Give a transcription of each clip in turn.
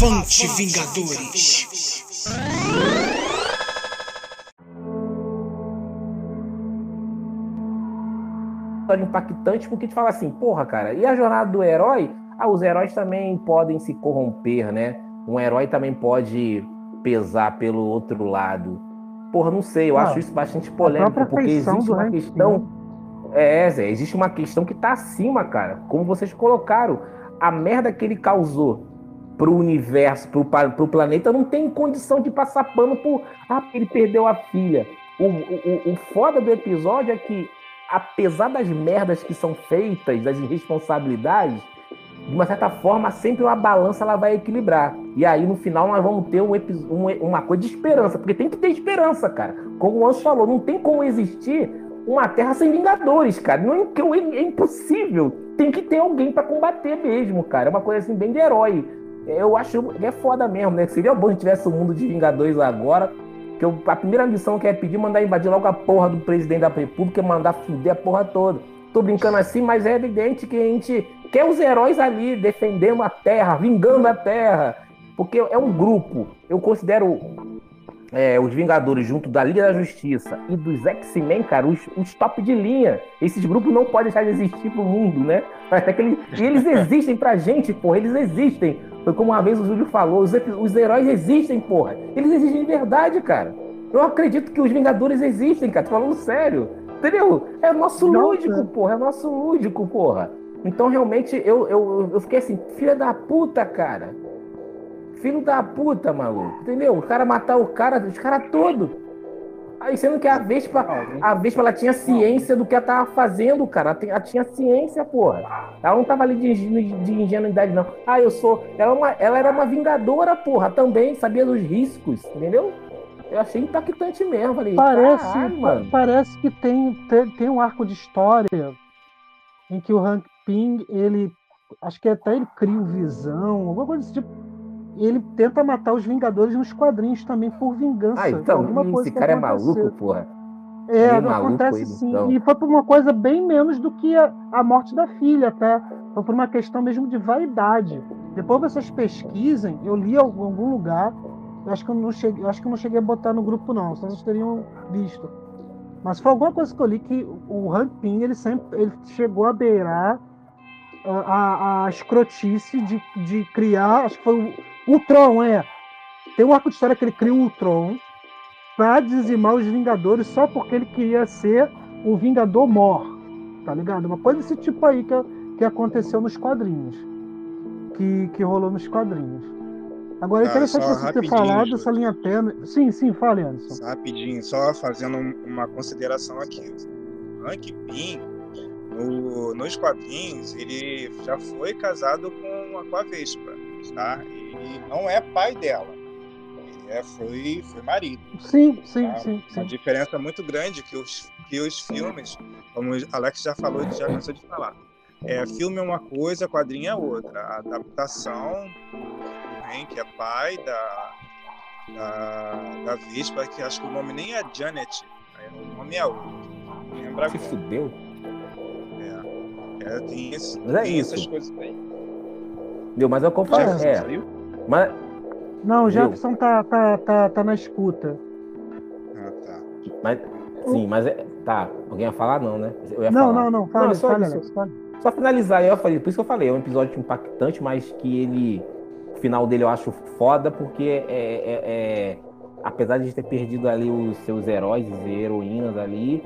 Avante Vingadores! impactante porque te fala assim, porra, cara, e a jornada do herói? Ah, os heróis também podem se corromper, né? Um herói também pode pesar pelo outro lado. Porra, não sei, eu ah, acho isso bastante polêmico, porque existe uma questão. É, Zé, existe uma questão que tá acima, cara. Como vocês colocaram, a merda que ele causou pro universo, pro, pro planeta, não tem condição de passar pano por. Ah, ele perdeu a filha. O, o, o foda do episódio é que, apesar das merdas que são feitas, das irresponsabilidades, de uma certa forma, sempre uma balança ela vai equilibrar. E aí, no final, nós vamos ter um, um, uma coisa de esperança, porque tem que ter esperança, cara. Como o Anso falou, não tem como existir uma Terra sem Vingadores, cara. Não é, é impossível. Tem que ter alguém para combater mesmo, cara. É uma coisa assim, bem de herói. Eu acho que é foda mesmo, né? Seria bom se tivesse o um mundo de Vingadores agora. Que eu, a primeira missão que é pedir mandar invadir logo a porra do presidente da República mandar fuder a porra toda. Tô brincando assim, mas é evidente que a gente quer os heróis ali defendendo a Terra, vingando a Terra. Porque é um grupo. Eu considero é, os Vingadores junto da Liga da Justiça e dos X-Men, cara, os, os, top de linha. Esses grupos não podem deixar de existir pro mundo, né? Até que eles, e eles existem pra gente, porra. Eles existem. Foi como uma vez o Júlio falou: os, os heróis existem, porra. Eles existem de verdade, cara. Eu acredito que os Vingadores existem, cara. Tô falando sério. Entendeu? É nosso lúdico, porra. É nosso lúdico, porra. Então, realmente, eu, eu, eu fiquei assim, filha da puta, cara. Filho da puta, maluco. Entendeu? O cara matar o cara, os caras todos. Aí sendo que a Vespa, a Vespa ela tinha ciência do que ela tava fazendo, cara. Ela tinha ciência, porra. Ela não tava ali de, de ingenuidade, não. Ah, eu sou. Ela, é uma, ela era uma vingadora, porra, também, sabia dos riscos, entendeu? Eu achei impactante mesmo. Falei, parece, mano. parece que tem, tem, tem um arco de história em que o Hank Pym, ele. Acho que até ele cria visão, alguma coisa desse tipo. E ele tenta matar os Vingadores nos quadrinhos também por vingança. Ah, então, esse cara é maluco, porra. É, é acontece sim. Então. E foi por uma coisa bem menos do que a, a morte da filha, tá? Foi por uma questão mesmo de vaidade. Depois vocês pesquisem, eu li em algum lugar, acho que eu não cheguei, acho que eu não cheguei a botar no grupo não, só vocês teriam visto. Mas foi alguma coisa que eu li que o Pym, ele sempre ele chegou a beirar a, a escrotice de, de criar, acho que foi o Ultron, é. Tem um arco de história que ele cria o Ultron pra dizimar os Vingadores só porque ele queria ser o Vingador Mor, tá ligado? Uma coisa desse tipo aí que, que aconteceu nos quadrinhos. Que, que rolou nos quadrinhos. Agora, é interessante você ter falado dessa linha tênue. Sim, sim, fale, Anderson. Rapidinho, só fazendo uma consideração aqui. Hank Pym, no, nos quadrinhos, ele já foi casado com a, com a Vespa, tá? E não é pai dela. Ele é, foi, foi marido. Sim, sim, tá? sim, sim. Uma diferença muito grande que os, que os filmes, como o Alex já falou, já cansou de falar. É, filme é uma coisa, quadrinho é outra. A adaptação do que é pai da, da, da Vespa, que acho que o nome nem é Janet, o nome é outro. Lembra Se fudeu? É, tem, esse, mas é tem isso. essas coisas aí. Deu, mas é eu falei. É. Mas... Não, o Jefferson tá, tá, tá, tá na escuta. Ah, tá. Mas, sim, mas é, tá. Alguém ia falar, não, né? Eu ia não, falar. não, não, fala, não, só, fala, só, só finalizar, eu falei, por isso que eu falei, é um episódio impactante, mas que ele. O final dele eu acho foda, porque é, é, é apesar de ter perdido ali os seus heróis e heroínas ali,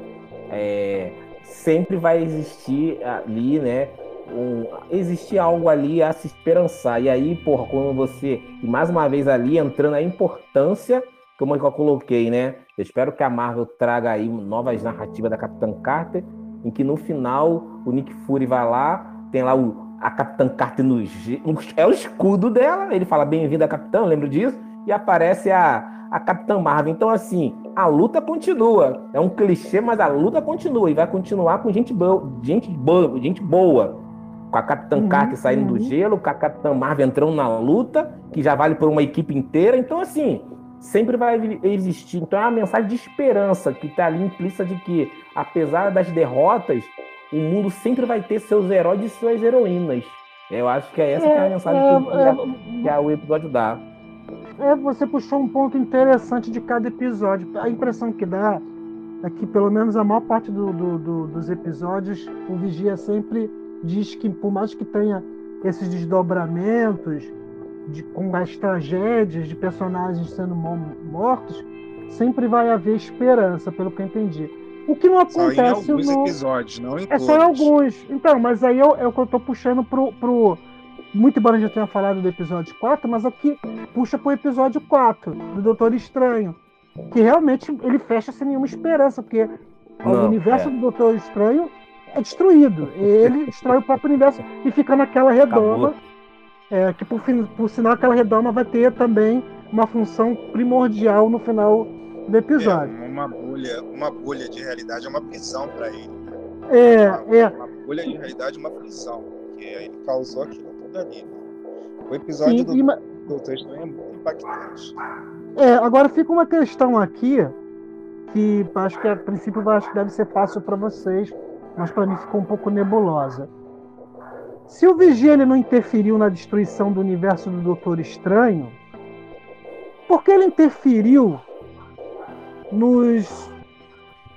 é, sempre vai existir ali, né? Um, existir algo ali a se esperançar. E aí, porra, quando você. E mais uma vez ali, entrando a importância, como eu coloquei, né? Eu espero que a Marvel traga aí novas narrativas da Capitã Carter, em que no final o Nick Fury vai lá, tem lá o, a Capitã Carter no é o escudo dela, ele fala bem-vinda Capitã, lembro disso, e aparece a, a Capitã Marvel. Então, assim, a luta continua. É um clichê, mas a luta continua e vai continuar com gente boa, gente boa, gente boa. Com a Capitã uhum, Carter saindo uhum. do gelo, com a Capitã Marvel entrando na luta, que já vale por uma equipe inteira. Então, assim, sempre vai existir. Então, é uma mensagem de esperança que está ali implícita de que, apesar das derrotas, o mundo sempre vai ter seus heróis e suas heroínas. Eu acho que é essa é, que é a mensagem é, que, é, que, o episódio dá. É, você puxou um ponto interessante de cada episódio. A impressão que dá é que, pelo menos a maior parte do, do, do, dos episódios, o Vigia sempre diz que, por mais que tenha esses desdobramentos, de, com as tragédias de personagens sendo mortos, sempre vai haver esperança, pelo que eu entendi. O que não acontece só em alguns no... episódios, não em É todos. só em alguns. Então, mas aí é o que eu tô puxando pro, pro. Muito embora já tenha falado do episódio 4, mas aqui puxa pro episódio 4, do Doutor Estranho. Que realmente ele fecha sem nenhuma esperança, porque não, o universo é. do Doutor Estranho é destruído. Ele destrói o próprio universo e fica naquela redoma. É, que por, por sinal aquela redoma vai ter também uma função primordial no final do episódio. É uma bolha, uma bolha de realidade, é uma prisão para ele. É, uma, é. Uma bolha de realidade, uma prisão, porque ele causou aquilo tudo ali. Né? O episódio Sim, do e... Doutor Estranho é muito impactante. É, agora fica uma questão aqui que acho que a princípio acho que deve ser fácil para vocês, mas para mim ficou um pouco nebulosa. Se o Vigia ele não interferiu na destruição do universo do Doutor Estranho, por que ele interferiu nos,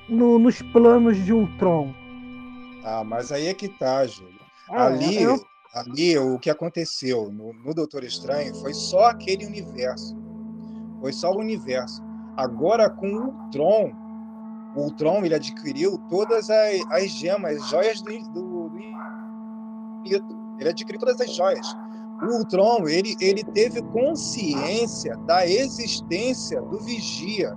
no, nos planos de Ultron? Ah, mas aí é que tá, Júlio. É, ali, eu... ali, o que aconteceu no, no Doutor Estranho foi só aquele universo. Foi só o universo. Agora, com o Ultron, o Ultron ele adquiriu todas as, as gemas, as joias do, do, do Ele adquiriu todas as joias. O Ultron ele, ele teve consciência da existência do Vigia.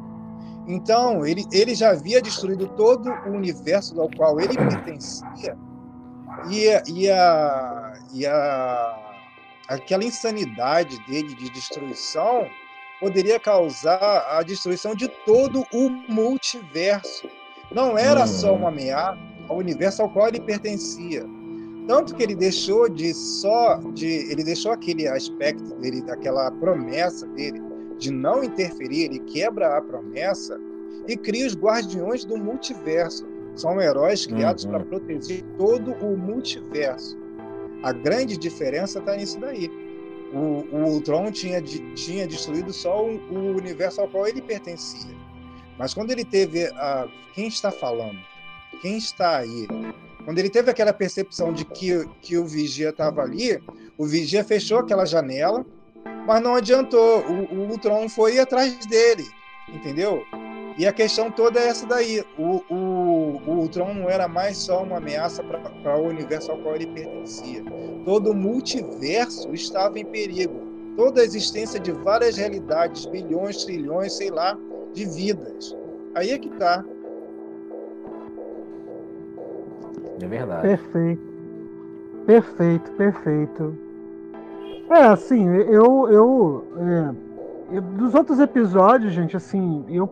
Então, ele, ele já havia destruído todo o universo ao qual ele pertencia. E, e, a, e a, aquela insanidade dele de destruição poderia causar a destruição de todo o multiverso. Não era só uma ameaça ao universo ao qual ele pertencia. Tanto que ele deixou de só de ele deixou aquele aspecto dele, daquela promessa dele de não interferir, ele quebra a promessa e cria os guardiões do multiverso. São heróis criados uhum. para proteger todo o multiverso. A grande diferença está nisso daí o, o Ultron tinha, tinha destruído só o, o, universo ao qual ele pertencia. Mas quando ele teve a. Quem está falando? Quem está aí? Quando ele teve aquela percepção de que, que o Vigia estava ali, o Vigia fechou aquela janela, mas não adiantou. O, o Ultron foi atrás dele, entendeu? E a questão toda é essa daí. O, o, o Ultron não era mais só uma ameaça para o universo ao qual ele pertencia. Todo o multiverso estava em perigo. Toda a existência de várias realidades, bilhões, trilhões, sei lá, de vidas. Aí é que tá. É verdade. Perfeito. Perfeito, perfeito. É, assim, eu. eu, é, eu dos outros episódios, gente, assim, eu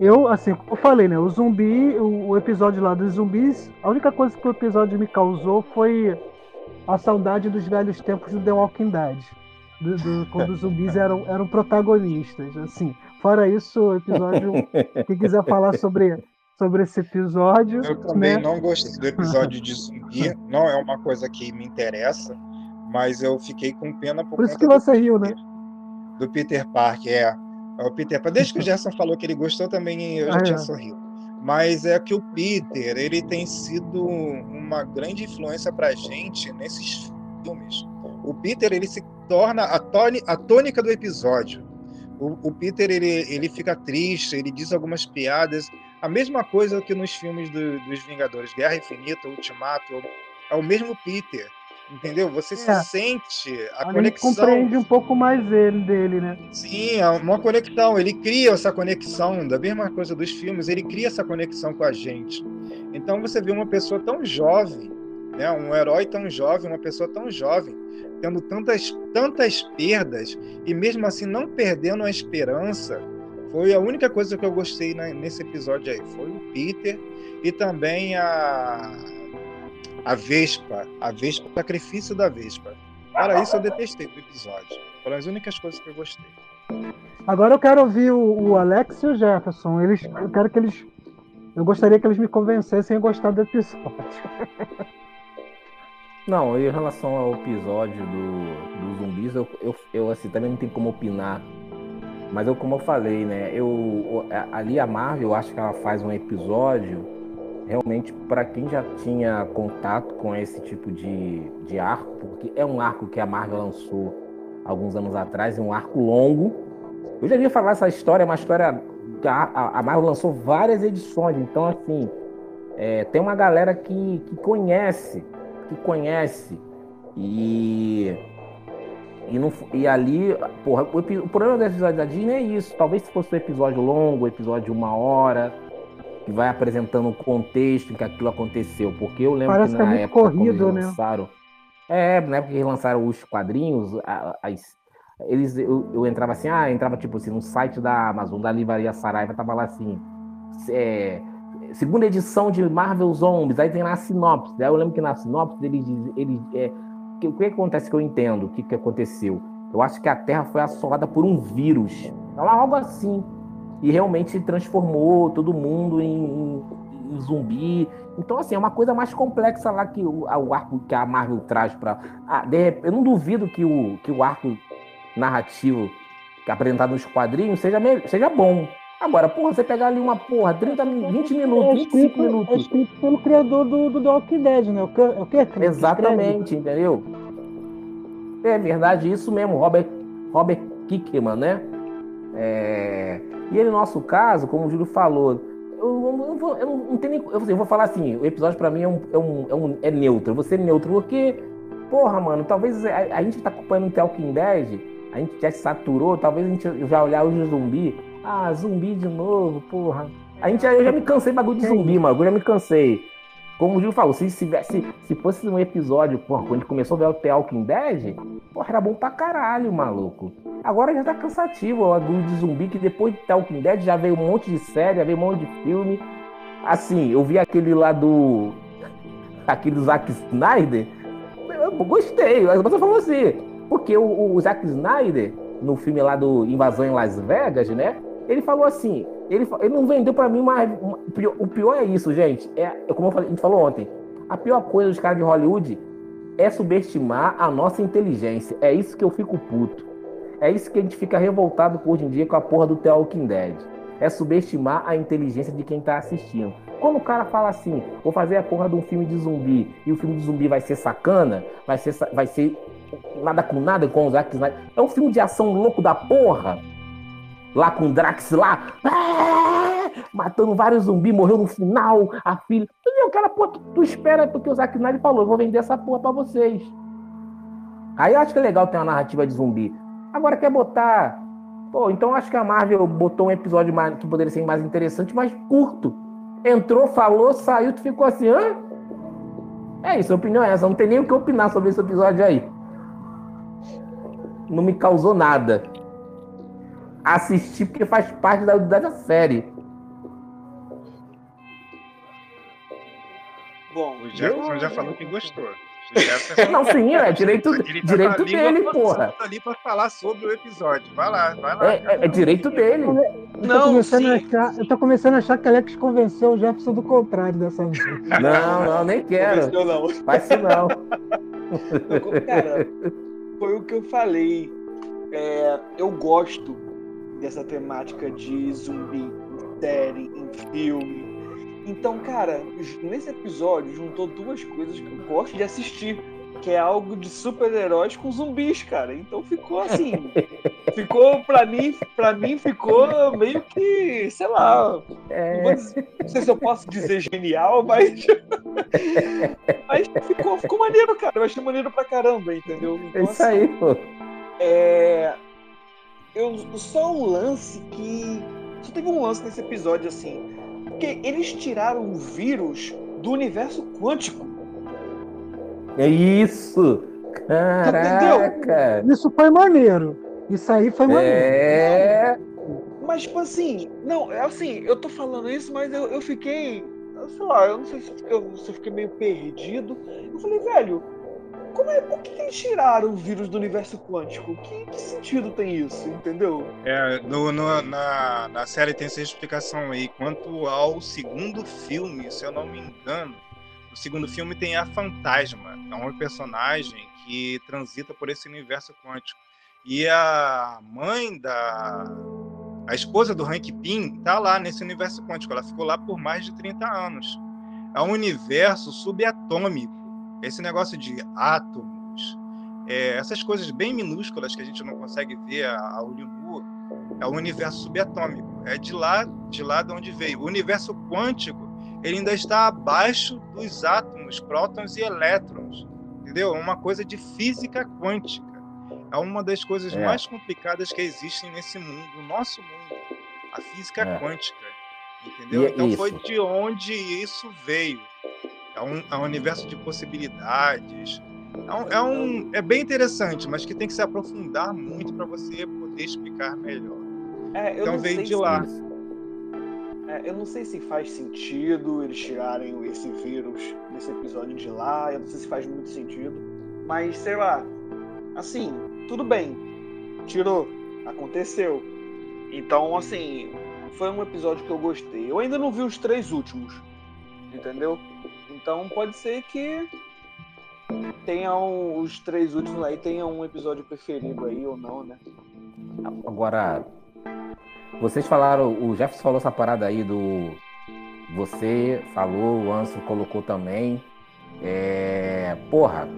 eu, assim, como eu falei, né? O zumbi, o, o, episódio lá dos zumbis, a única coisa que o episódio me causou foi a saudade dos velhos tempos do The Walking Dead. Do, do, quando os zumbis eram, eram protagonistas. Assim, fora isso, o episódio. quem quiser falar sobre, sobre esse episódio. Eu também né? não gostei do episódio de zumbi. Não é uma coisa que me interessa, mas eu fiquei com pena por, por isso que você riu, né? Do Peter Parker, é. É o Peter Pan. Desde que o Gerson falou que ele gostou, também eu já ah, tinha é. sorrido. Mas é que o Peter, ele tem sido uma grande influência para a gente nesses filmes. O Peter, ele se torna a, a tônica do episódio. O, o, Peter, ele, ele fica triste, ele diz algumas piadas. A mesma coisa que nos filmes do, dos Vingadores, Guerra Infinita, Ultimato, é o mesmo Peter Entendeu? Você é. se sente a, a conexão. compreende um pouco mais ele dele, né? Sim, é uma conexão. Ele cria essa conexão, da mesma coisa dos filmes, ele cria essa conexão com a gente. Então você vê uma pessoa tão jovem, né? um herói tão jovem, uma pessoa tão jovem, tendo tantas, tantas perdas, e mesmo assim não perdendo a esperança. Foi a única coisa que eu gostei nesse episódio aí. Foi o Peter e também a, a Vespa, a Vespa, o sacrifício da Vespa. Para isso eu detestei o episódio. Foram as únicas coisas que eu gostei. Agora eu quero ouvir o, o Alex e o Jefferson. Eles, eu quero que eles. Eu gostaria que eles me convencessem a gostar do episódio. Não, em relação ao episódio do, dos zumbis, eu, eu, eu assim, também não tenho como opinar. Mas eu, como eu falei, né? Eu, ali a Marvel, eu acho que ela faz um episódio realmente para quem já tinha contato com esse tipo de, de arco, porque é um arco que a Marvel lançou alguns anos atrás, é um arco longo. Eu já vi falar essa história, é uma história. A, a Marvel lançou várias edições, então, assim, é, tem uma galera que, que conhece, que conhece. E. E, não, e ali, porra, o, o problema desse episódio da Disney é isso. Talvez se fosse um episódio longo, um episódio de uma hora, que vai apresentando o contexto em que aquilo aconteceu. Porque eu lembro Parece que na é época corrido, quando né? eles lançaram. É, na época que eles lançaram os quadrinhos, as, eles, eu, eu, entrava assim, ah, entrava tipo assim, no site da Amazon, da Livraria Saraiva, tava lá assim. É, segunda edição de Marvel Zombies, aí tem lá a sinopse. Aí eu lembro que na sinopse ele diz. Ele, é, o que, que acontece que eu entendo? O que, que aconteceu? Eu acho que a Terra foi assolada por um vírus. Então, algo assim e realmente transformou todo mundo em, em, zumbi. Então, assim, é uma coisa mais complexa lá que o, o arco que a Marvel traz para. Ah, eu não duvido que o, que o arco narrativo que é apresentado nos quadrinhos seja, seja bom. Agora, porra, você pegar ali uma porra, 30, 20 minutos, é 25 minutos. É escrito pelo criador do, do The Walking Dead, né? O que, o que Exatamente, entendeu? É verdade, isso mesmo, Robert, Robert Kickman, né? É... E ele, no nosso caso, como o Júlio falou, eu, eu, vou, eu não tenho nem. Eu, eu, vou falar assim: o episódio para mim é, um, é, um, é, um, é neutro. Eu vou ser neutro, porque, porra, mano, talvez a, a gente tá acompanhando o Talking Dead, a gente já se saturou, talvez a gente já olhar hoje o zumbi. Ah, zumbi de novo, porra. A gente, eu já me cansei bagulho de zumbi, mano. Eu já me cansei. Como o Gil falou, se, se, se fosse um episódio, porra, quando a começou a ver o The Walking Dead, porra, era bom pra caralho, maluco. Agora já tá cansativo o bagulho de zumbi, que depois de The Walking Dead já veio um monte de série, já veio um monte de filme. Assim, eu vi aquele lá do. aquele do Zack Snyder. Eu gostei. Mas você falou assim, porque o, o Zack Snyder, no filme lá do Invasão em Las Vegas, né? Ele falou assim, ele, ele não vendeu para mim uma, O pior é isso, gente. É, é como falei, a gente falou ontem. A pior coisa dos caras de Hollywood é subestimar a nossa inteligência. É isso que eu fico puto. É isso que a gente fica revoltado hoje em dia com a porra do The Walking Dead. É subestimar a inteligência de quem tá assistindo. Quando o cara fala assim, vou fazer a porra de um filme de zumbi e o filme de zumbi vai ser sacana, vai ser, vai ser nada com nada com o Zack Snyder. É um filme de ação louco da porra lá com o Drax lá, ah, matando vários zumbis, morreu no final, a filha. O cara, pô, tu, tu espera porque o Zack Snyder falou, eu vou vender essa porra pra vocês. Aí eu acho que é legal ter uma narrativa de zumbi. Agora quer botar. Pô, então acho que a Marvel botou um episódio mais, que poderia ser mais interessante, mais curto. Entrou, falou, saiu, tu ficou assim, hã? É isso, a opinião é essa. Não tem nem o que opinar sobre esse episódio aí. Não me causou nada assistir porque faz parte da, da série. Bom, o Jefferson eu... já falou que gostou. Não, sim, é direito, ele tá direito dele, porra. ali para falar sobre o episódio. Vai lá, vai lá. É, é, é direito dele. Eu não, começando a achar, eu tô começando a achar que Alex convenceu o Jefferson do contrário dessa vez. Não, não, nem quero. Convenceu, não. Faz isso não. não. Cara, foi o que eu falei. É, eu gosto dessa temática de zumbi em série, em filme. Então, cara, nesse episódio juntou duas coisas que eu gosto de assistir, que é algo de super-heróis com zumbis, cara. Então ficou assim, ficou para mim, para mim ficou meio que, sei lá, é... não, dizer, não, sei se eu posso dizer genial, mas mas ficou, ficou maneiro, cara. Eu achei maneiro pra caramba, entendeu? Então, é isso assim, aí, pô. É, eu, só um lance que. Só teve um lance nesse episódio assim. Porque eles tiraram o vírus do universo quântico. É isso! Caraca! Isso foi maneiro. Isso aí foi maneiro. É. Mas, tipo assim, não, é assim, eu tô falando isso, mas eu, eu fiquei. Sei lá, eu não sei se eu, se eu fiquei meio perdido. Eu falei, velho, como é, por que eles tiraram o vírus do universo quântico? Que, que sentido tem isso, entendeu? É, no, no, na, na série tem essa explicação aí. Quanto ao segundo filme, se eu não me engano, No segundo filme tem a Fantasma, é uma personagem que transita por esse universo quântico. E a mãe da. A esposa do Hank Pym tá lá nesse universo quântico. Ela ficou lá por mais de 30 anos. É um universo subatômico. Esse negócio de átomos, é, essas coisas bem minúsculas que a gente não consegue ver a, a olho nu, é o universo subatômico. É de lá, de lá de onde veio. O universo quântico ele ainda está abaixo dos átomos, prótons e elétrons, entendeu? É uma coisa de física quântica. É uma das coisas é. mais complicadas que existem nesse mundo, no nosso mundo, a física é. quântica, entendeu? E então isso. foi de onde isso veio. É um, um universo de possibilidades. É, um, é, um, é bem interessante, mas que tem que se aprofundar muito para você poder explicar melhor. É, então veio de lá. É, eu não sei se faz sentido eles tirarem esse vírus desse episódio de lá, eu não sei se faz muito sentido, mas sei lá, assim, tudo bem, tirou, aconteceu. Então, assim, foi um episódio que eu gostei. Eu ainda não vi os três últimos, entendeu? Então pode ser que tenham os três últimos aí, tenham um episódio preferido aí ou não, né? Agora, vocês falaram, o Jefferson falou essa parada aí do. Você falou, o Anso colocou também. É, porra.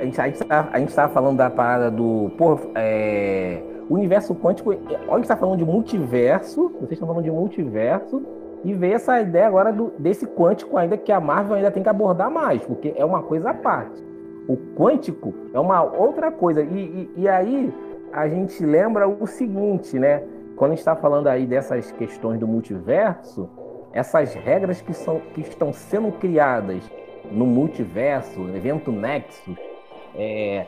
A gente, a, gente tá, a gente tava falando da parada do. Porra, é, universo quântico. Olha, a gente tá falando de multiverso. Vocês estão falando de multiverso. E veio essa ideia agora do, desse quântico ainda que a Marvel ainda tem que abordar mais, porque é uma coisa à parte. O quântico é uma outra coisa. E, e, e aí a gente lembra o seguinte, né? Quando a gente está falando aí dessas questões do multiverso, essas regras que, são, que estão sendo criadas no multiverso, evento Nexus, é,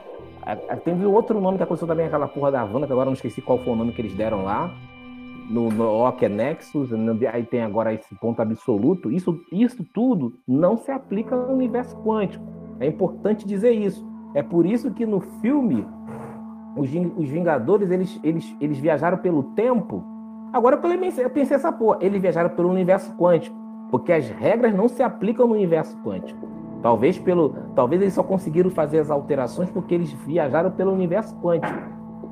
tem outro nome que aconteceu também, aquela porra da Wanda, que agora não esqueci qual foi o nome que eles deram lá. No, no Loki é Nexus, aí tem agora esse ponto absoluto. Isso, isso tudo não se aplica no universo quântico. É importante dizer isso. É por isso que no filme os, os Vingadores, eles, eles, eles viajaram pelo tempo. Agora eu pensei, eu pensei essa porra, eles viajaram pelo universo quântico, porque as regras não se aplicam no universo quântico. Talvez pelo, talvez eles só conseguiram fazer as alterações porque eles viajaram pelo universo quântico.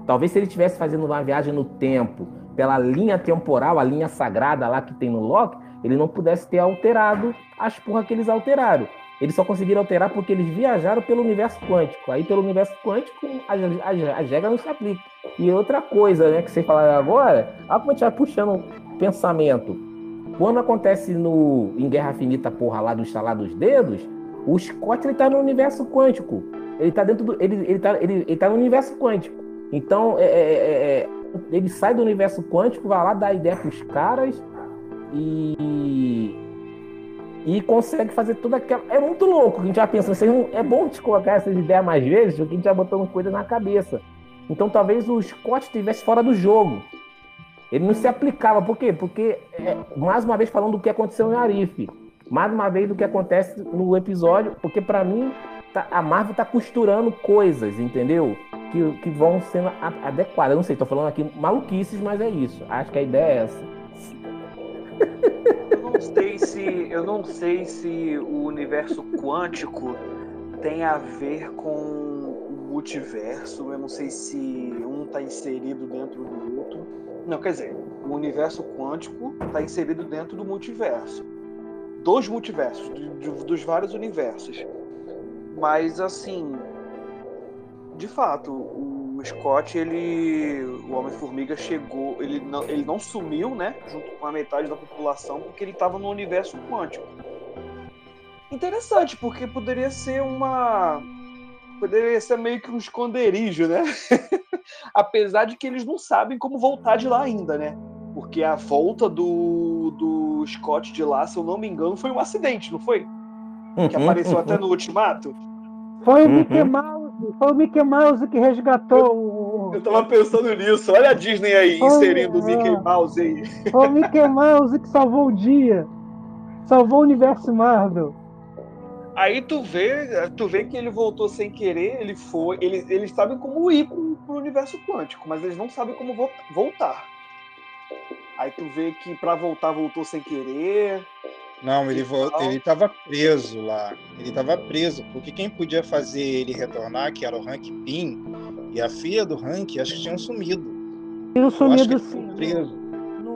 Talvez se ele estivesse fazendo uma viagem no tempo, pela linha temporal, a linha sagrada lá que tem no Loki, ele não pudesse ter alterado as porra que eles alteraram. Eles só conseguiram alterar porque eles viajaram pelo universo quântico. Aí, pelo universo quântico, as, as, as regras não se aplicam. E outra coisa, né, que vocês falaram agora, olha como a gente vai puxando pensamento. Quando acontece no, em Guerra Finita, porra, lá do instalar dos dedos, o Scott ele tá no universo quântico. Ele tá dentro do. Ele, ele, tá, ele, ele tá no universo quântico. Então, é, é, é, é ele sai do universo quântico, vai lá dar ideia pros caras e e consegue fazer toda aquela. É muito louco. A gente vai pensando, é bom te colocar essas ideias mais vezes, porque a gente vai botando coisa na cabeça. Então talvez o Scott estivesse fora do jogo. Ele não se aplicava. Por quê? Porque, é, mais uma vez, falando do que aconteceu em Arif. Mais uma vez do que acontece no episódio, porque para mim tá, a Marvel tá costurando coisas, entendeu? Que, que vão sendo adequadas. Eu não sei, tô falando aqui maluquices, mas é isso. Acho que a ideia é essa. não sei se eu não sei se o universo quântico tem a ver com o multiverso. Eu não sei se um está inserido dentro do outro. Não, quer dizer, o universo quântico está inserido dentro do multiverso. Dos multiversos, dos vários universos. Mas, assim, de fato, o Scott, ele. O Homem-Formiga chegou. Ele não, ele não sumiu, né? Junto com a metade da população, porque ele estava no universo quântico. Interessante, porque poderia ser uma. Poderia ser meio que um esconderijo, né? Apesar de que eles não sabem como voltar de lá ainda, né? Porque a volta do, do Scott de lá, se eu não me engano, foi um acidente, não foi? Que uhum, apareceu até uhum. no Ultimato. Foi o Mickey uhum. Mouse foi o Mickey Mouse que resgatou o. Eu tava pensando nisso. Olha a Disney aí, foi, inserindo o Mickey é. Mouse aí. Foi o Mickey Mouse que salvou o dia. Salvou o universo Marvel. Aí tu vê, tu vê que ele voltou sem querer, ele foi. Eles, eles sabem como ir pro, pro universo quântico, mas eles não sabem como voltar. Aí tu vê que para voltar voltou sem querer. Não, ele ele estava preso lá. Ele estava preso, porque quem podia fazer ele retornar, que era o Hank Pym, e a filha do Hank, acho que tinham sumido. Tinham sumido sim. Preso.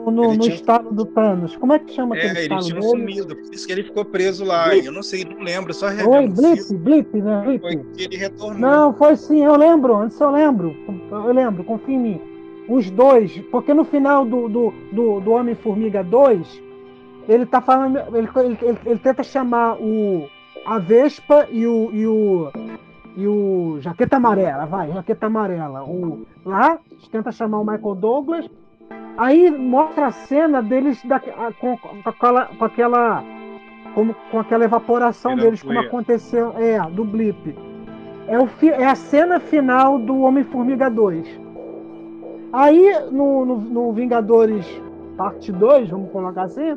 No, no, no tinha... estado do Thanos. Como é que chama é, aquele estado? Ele tinha sumido, por isso que ele ficou preso lá. Blip. Eu não sei, não lembro, só revendo. Oi, Blip, Blip, né? Blip. Foi que ele retornou. Não, foi sim, eu lembro, antes eu lembro. Eu lembro, confia em mim. Os dois, porque no final do, do, do, do Homem-Formiga 2, ele tá falando. Ele, ele, ele, tenta chamar o. A Vespa e o. E o e o Jaqueta Amarela, vai, Jaqueta Amarela. O, lá, tenta chamar o Michael Douglas. Aí mostra a cena deles da, com, com, aquela. Com aquela como, com aquela evaporação deles, como aconteceu. É, do blip. É, o, é a cena final do Homem-Formiga 2. Aí, no, no, no Vingadores Parte 2, vamos colocar assim,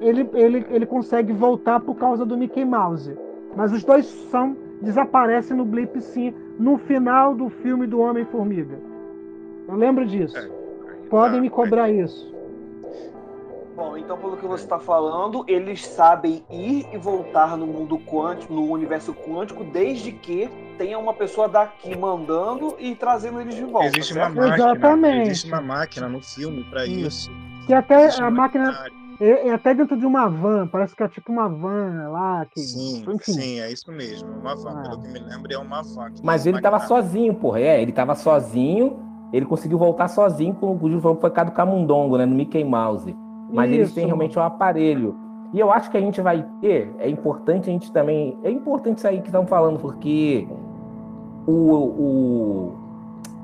ele, ele, ele consegue voltar por causa do Mickey Mouse. Mas os dois são desaparecem no blip sim no final do filme do Homem-Formiga. Eu lembro disso. É, Podem me cobrar isso. Bom, então pelo que você está falando, eles sabem ir e voltar no mundo quântico, no universo quântico, desde que tenha uma pessoa daqui mandando e trazendo eles de volta. Existe certo? uma máquina. Exatamente. Existe uma máquina no filme para isso. Que até a máquina. É, é, até dentro de uma van, parece que é tipo uma van lá. Que, sim, enfim. sim, é isso mesmo. Uma van, ah. pelo que me lembro, é uma van. Mas ele tava sozinho, porra. É, ele tava sozinho, ele conseguiu voltar sozinho com o Juju foi cá do Camundongo, né? No Mickey Mouse. Mas isso. eles têm realmente o um aparelho. E eu acho que a gente vai ter, é importante a gente também. É importante isso aí que estão falando, porque o, o.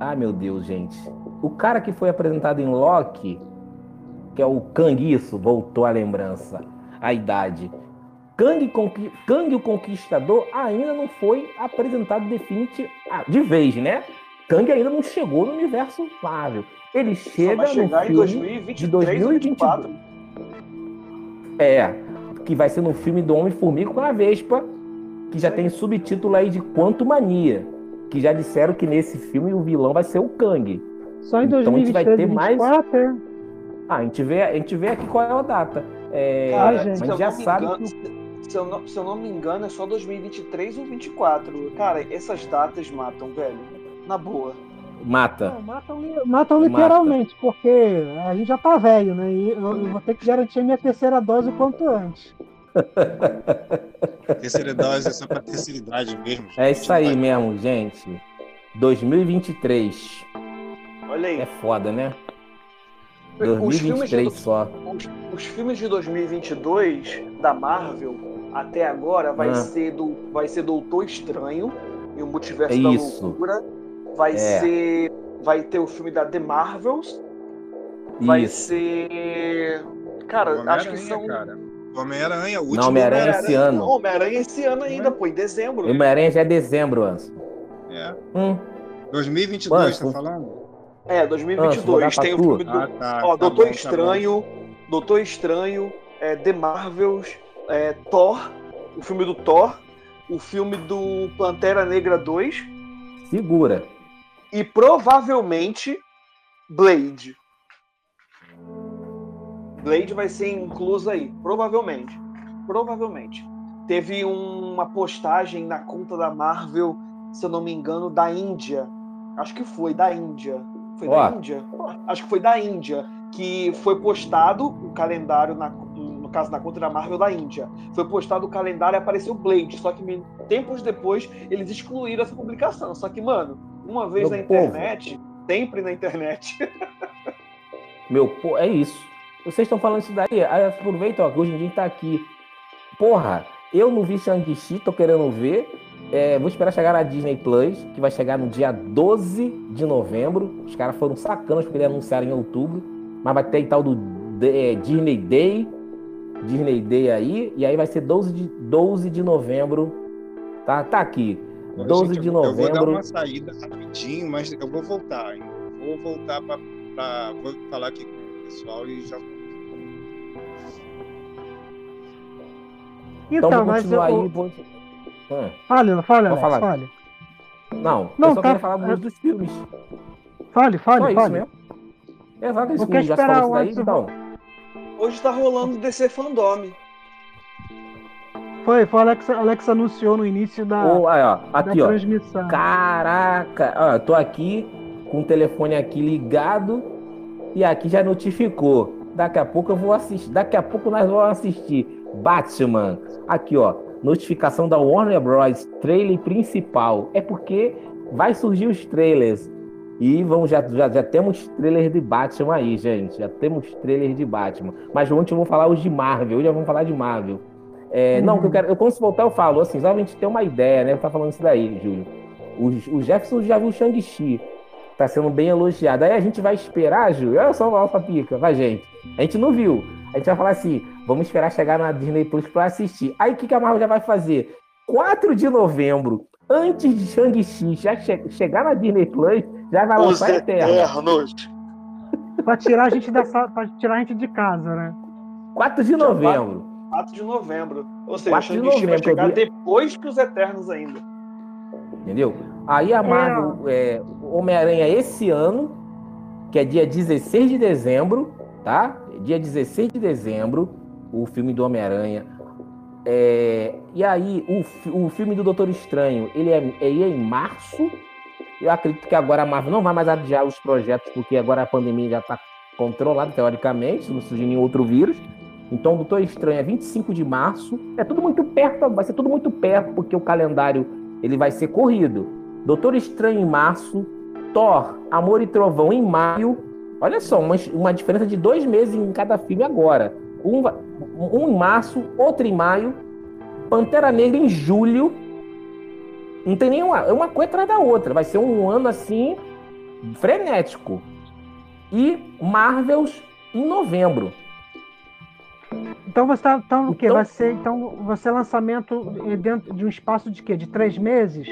Ah, meu Deus, gente. O cara que foi apresentado em Loki que é o Kang, isso, voltou a lembrança, a idade. Kang, Kang o Conquistador ainda não foi apresentado definitivo, ah, de vez, né? Kang ainda não chegou no universo Marvel. Ele chega no filme 2023, de 2024. É, que vai ser no filme do Homem-Formiga com a Vespa, que já tem subtítulo aí de Quanto Mania, que já disseram que nesse filme o vilão vai ser o Kang. Só em então 2023, a gente vai ter 24, mais? Ah, a gente vê, a gente vê aqui qual é a data. É, Cara, mas já sabe engano, que... se, eu não, se eu não me engano, é só 2023 ou 2024. Cara, essas datas matam, velho. Na boa. Mata. Não, matam, matam literalmente, Mata. porque a gente já tá velho, né? E eu, eu vou ter que garantir a minha terceira dose o quanto antes. terceira dose é só pra terceira idade mesmo. Gente. É isso aí mesmo, gente. 2023. Olha aí. É foda, né? 2023 os só. Os, os, filmes de 2022 da Marvel até agora vai ah. ser do vai ser Doutor Estranho e o Multiverso é da isso. Loucura. Vai é. ser vai ter o filme da The Marvels. Vai isso. ser cara, acho que são cara. Homem-Aranha, o último Não, Homem-Aranha esse ano. Homem-Aranha esse ano ainda, pô, em dezembro. Homem-Aranha já é dezembro, Anso. É. Hum. 2022, Anso, tá falando? É, 2022. Ah, tem o filme do. Ah, tá, ó, tá Doutor bom, tá Estranho, tá Doutor Estranho, é, The Marvels, é, Thor, o filme do Thor, o filme do Pantera Negra 2. Segura. E provavelmente Blade. Blade vai ser incluso aí, provavelmente. Provavelmente. Teve uma postagem na conta da Marvel, se eu não me engano, da Índia. Acho que foi da Índia foi da Índia? Acho que foi da Índia. Que foi postado o calendário, na, no caso na conta da Marvel da Índia. Foi postado o calendário e apareceu Blade. Só que tempos depois eles excluíram essa publicação. Só que, mano, uma vez Meu na povo. internet, sempre na internet. Meu, pô, é isso. Vocês estão falando isso daí? Aproveita, ó, que hoje em dia tá aqui. Porra, eu não vi Shang-Chi, tô querendo ver. É, vou esperar chegar na Disney Plus, que vai chegar no dia 12 de novembro. Os caras foram sacanas porque eles anunciaram em outubro. Mas vai ter tal do é, Disney Day. Disney Day aí. E aí vai ser 12 de, 12 de novembro. Tá, tá aqui. 12 Gente, de novembro. Eu vou dar uma saída rapidinho, mas eu vou voltar. Hein? Vou voltar para. Vou falar aqui com o pessoal e já Então, então mas eu... aí. Vou... Hum. Fale, fale, Alex, falar. fale. Não, não eu só tá... queria falar muito dos filmes. Fale, fale, só fale. Isso mesmo. Exato, isso. Já falou isso daí, então. Hoje tá rolando DC Fandome. foi, foi o Alex, Alex anunciou no início da, oh, aí, ó, aqui, da ó. transmissão. Caraca, ó, eu tô aqui com o telefone aqui ligado e aqui já notificou. Daqui a pouco eu vou assistir. Daqui a pouco nós vamos assistir Batman. Aqui, ó. Notificação da Warner Bros. Trailer principal. É porque vai surgir os trailers. E vamos, já, já, já temos trailers de Batman aí, gente. Já temos trailers de Batman. Mas ontem eu vou falar os de Marvel. Hoje já vamos falar de Marvel. É, uhum. Não, que eu quero. Eu, quando se voltar, eu falo assim, só a gente ter uma ideia, né? Tá falando isso daí, Júlio. O, o Jefferson já viu o Shang-Chi. Tá sendo bem elogiado. Aí a gente vai esperar, Júlio. Olha só a nossa pica, vai, gente. A gente não viu. A gente vai falar assim: vamos esperar chegar na Disney Plus para assistir. Aí o que, que a Marvel já vai fazer? 4 de novembro, antes de Shang-Chi já che chegar na Disney Plus, já vai Os lançar Eternos. pra tirar a gente dessa, pra tirar a gente de casa, né? 4 de novembro. 4 de novembro. Ou seja, o Shang-Chi vai chegar depois que os Eternos ainda. Entendeu? Aí a Marvel, é. é Homem-Aranha esse ano, que é dia 16 de dezembro, tá? Dia 16 de dezembro, o filme do Homem-Aranha. É, e aí, o, o filme do Doutor Estranho, ele é, ele é em março. Eu acredito que agora a Marvel não vai mais adiar os projetos, porque agora a pandemia já está controlada, teoricamente, não surgiu nenhum outro vírus. Então, Doutor Estranho é 25 de março. É tudo muito perto, vai ser tudo muito perto, porque o calendário ele vai ser corrido. Doutor Estranho em março, Thor, Amor e Trovão em maio. Olha só, uma, uma diferença de dois meses em cada filme agora. Um, um em março, outro em maio. Pantera Negra em julho. Não tem nenhuma. É uma coisa atrás da outra. Vai ser um ano assim frenético. E Marvels em novembro. Então você tá, então, o quê? Então, vai ser então você lançamento dentro de um espaço de quê? De três meses?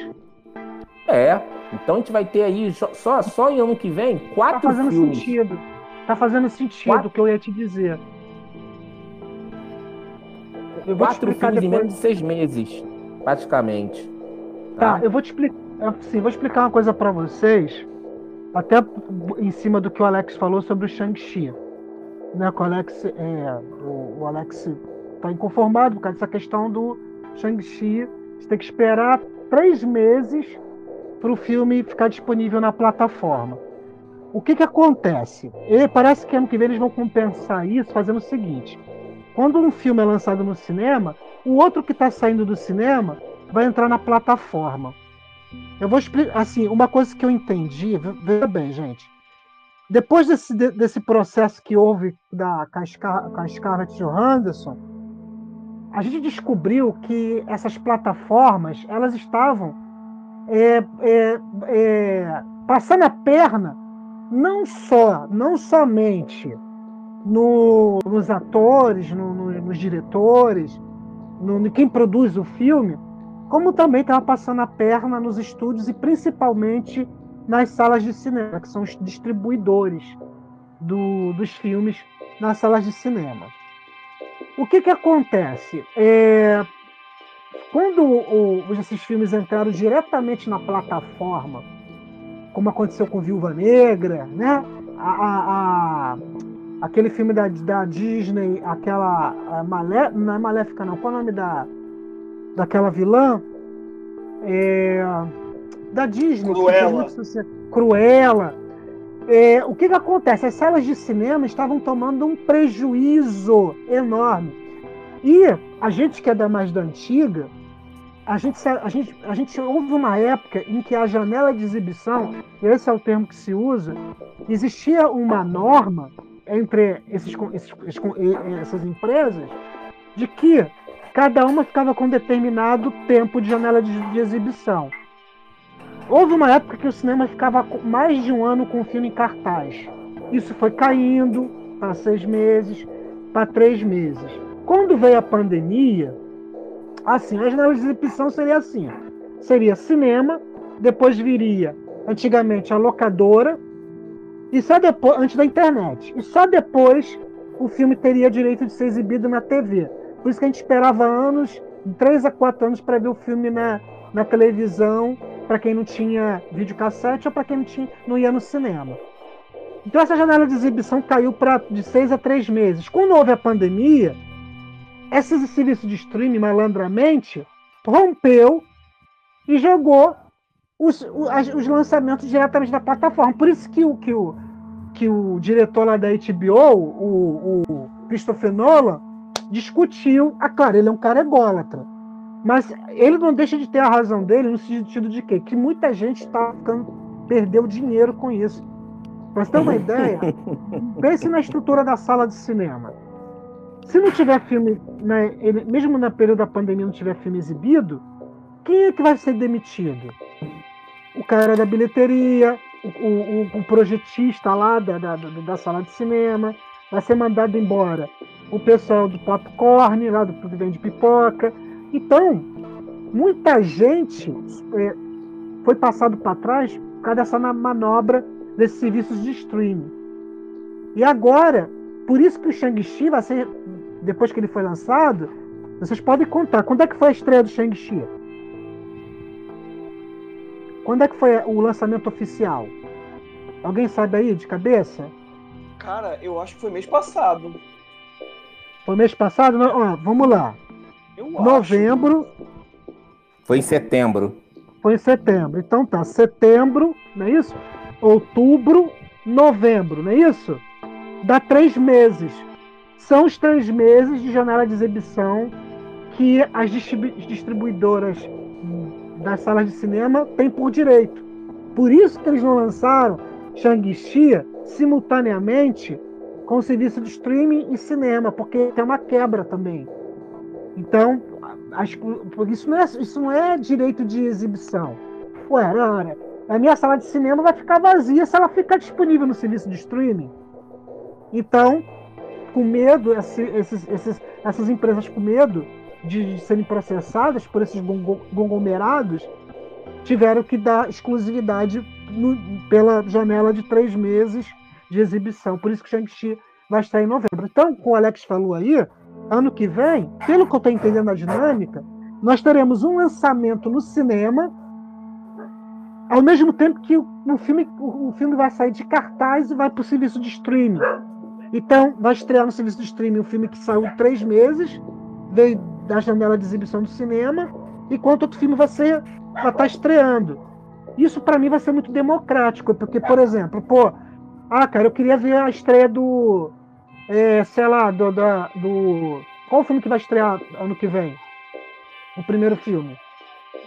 É. Então a gente vai ter aí só só em ano que vem quatro tá fazendo filmes. sentido. Tá fazendo sentido o que eu ia te dizer. Eu vou quatro filmes em menos de seis meses, praticamente. Tá, tá eu vou te explicar. Assim, vou explicar uma coisa para vocês, até em cima do que o Alex falou sobre o Shang-Chi. Né, o Alex, é, o, o Alex tá inconformado por causa dessa questão do Shang-Chi. Você tem que esperar três meses para o filme ficar disponível na plataforma. O que, que acontece? E parece que ano que vem eles vão compensar isso fazendo o seguinte: quando um filme é lançado no cinema, o outro que está saindo do cinema vai entrar na plataforma. Eu vou explicar, assim, uma coisa que eu entendi, veja bem, gente. Depois desse, desse processo que houve da, com, Scar, a Scarlett Johansson, a gente descobriu que essas plataformas elas estavam é, é, é, passando a perna não só, não somente no, nos atores, no, no, nos diretores, no, quem produz o filme, como também estava passando a perna nos estúdios e principalmente nas salas de cinema, que são os distribuidores do, dos filmes nas salas de cinema. O que, que acontece? É, quando o, esses filmes entraram diretamente na plataforma, como aconteceu com Viúva Negra, né? A, a, aquele filme da, da Disney, aquela Malé, não é Maléfica não, qual é o nome da daquela vilã? É, da Disney. Cruella. Cruella. É, o que, que acontece? As salas de cinema estavam tomando um prejuízo enorme. E a gente que é da mais da antiga, a gente, a, gente, a gente houve uma época em que a janela de exibição, esse é o termo que se usa, existia uma norma entre esses, esses, essas empresas de que cada uma ficava com determinado tempo de janela de, de exibição. Houve uma época que o cinema ficava mais de um ano com o filme em cartaz. Isso foi caindo para seis meses, para três meses. Quando veio a pandemia, Assim, a janela de exibição seria assim: seria cinema, depois viria antigamente a locadora, e só depois, antes da internet, e só depois o filme teria direito de ser exibido na TV. Por isso que a gente esperava anos, três a quatro anos, para ver o filme na, na televisão, para quem não tinha videocassete ou para quem não, tinha, não ia no cinema. Então essa janela de exibição caiu para de seis a três meses. Quando houve a pandemia, esse serviço de streaming malandramente rompeu e jogou os, os, os, lançamentos diretamente da plataforma. Por isso que o, que o, que o diretor lá da HBO, o, o Christopher Nolan, discutiu. Ah, claro, ele é um cara ególatra. Mas ele não deixa de ter a razão dele no sentido de quê? Que muita gente está ficando, perdeu dinheiro com isso. Para você ter uma ideia, pense na estrutura da sala de cinema. Se não tiver filme, né, ele, mesmo no período da pandemia não tiver filme exibido, quem é que vai ser demitido? Cara da bilheteria, o, o, o projetista lá da, da, da, sala de cinema, vai ser mandado embora. O pessoal do popcorn, lá do que vende pipoca. Então, muita gente é, foi passado para trás por causa dessa manobra desses serviços de streaming. E agora, por isso que o Shang-Chi vai ser, depois que ele foi lançado, vocês podem contar. Quando é que foi a estreia do Shang-Chi? Quando é que foi o lançamento oficial? Alguém sabe aí de cabeça? Cara, eu acho que foi mês passado. Foi mês passado? Ó, vamos lá. Eu Novembro. Acho. Foi em setembro. Foi em setembro. Então tá, setembro, não é isso? Outubro, novembro, não é isso? Dá três meses. São os três meses de janela de exibição que as distribuidoras das salas de cinema têm por direito. Por isso que eles não lançaram Shang-Chi simultaneamente com o serviço de streaming e cinema, porque tem uma quebra também. Então, acho que isso não é, isso não é direito de exibição. Ué, ora, a minha sala de cinema vai ficar vazia se ela ficar disponível no serviço de streaming. Então, com medo, esses, esses, essas empresas com medo de serem processadas por esses conglomerados tiveram que dar exclusividade no, pela janela de três meses de exibição. Por isso que Shang-Chi vai estar em novembro. Então, como o Alex falou aí, ano que vem, pelo que eu estou entendendo a dinâmica, nós teremos um lançamento no cinema, ao mesmo tempo que o, filme, o, o filme vai sair de cartaz e vai para o serviço de streaming. Então, vai estrear no serviço de streaming um filme que saiu três meses, veio da janela de exibição do cinema, enquanto outro filme vai ser vai estar estreando. Isso para mim vai ser muito democrático, porque, por exemplo, pô, ah, cara, eu queria ver a estreia do, é, sei lá, do, da, do. Qual o filme que vai estrear ano que vem? O primeiro filme.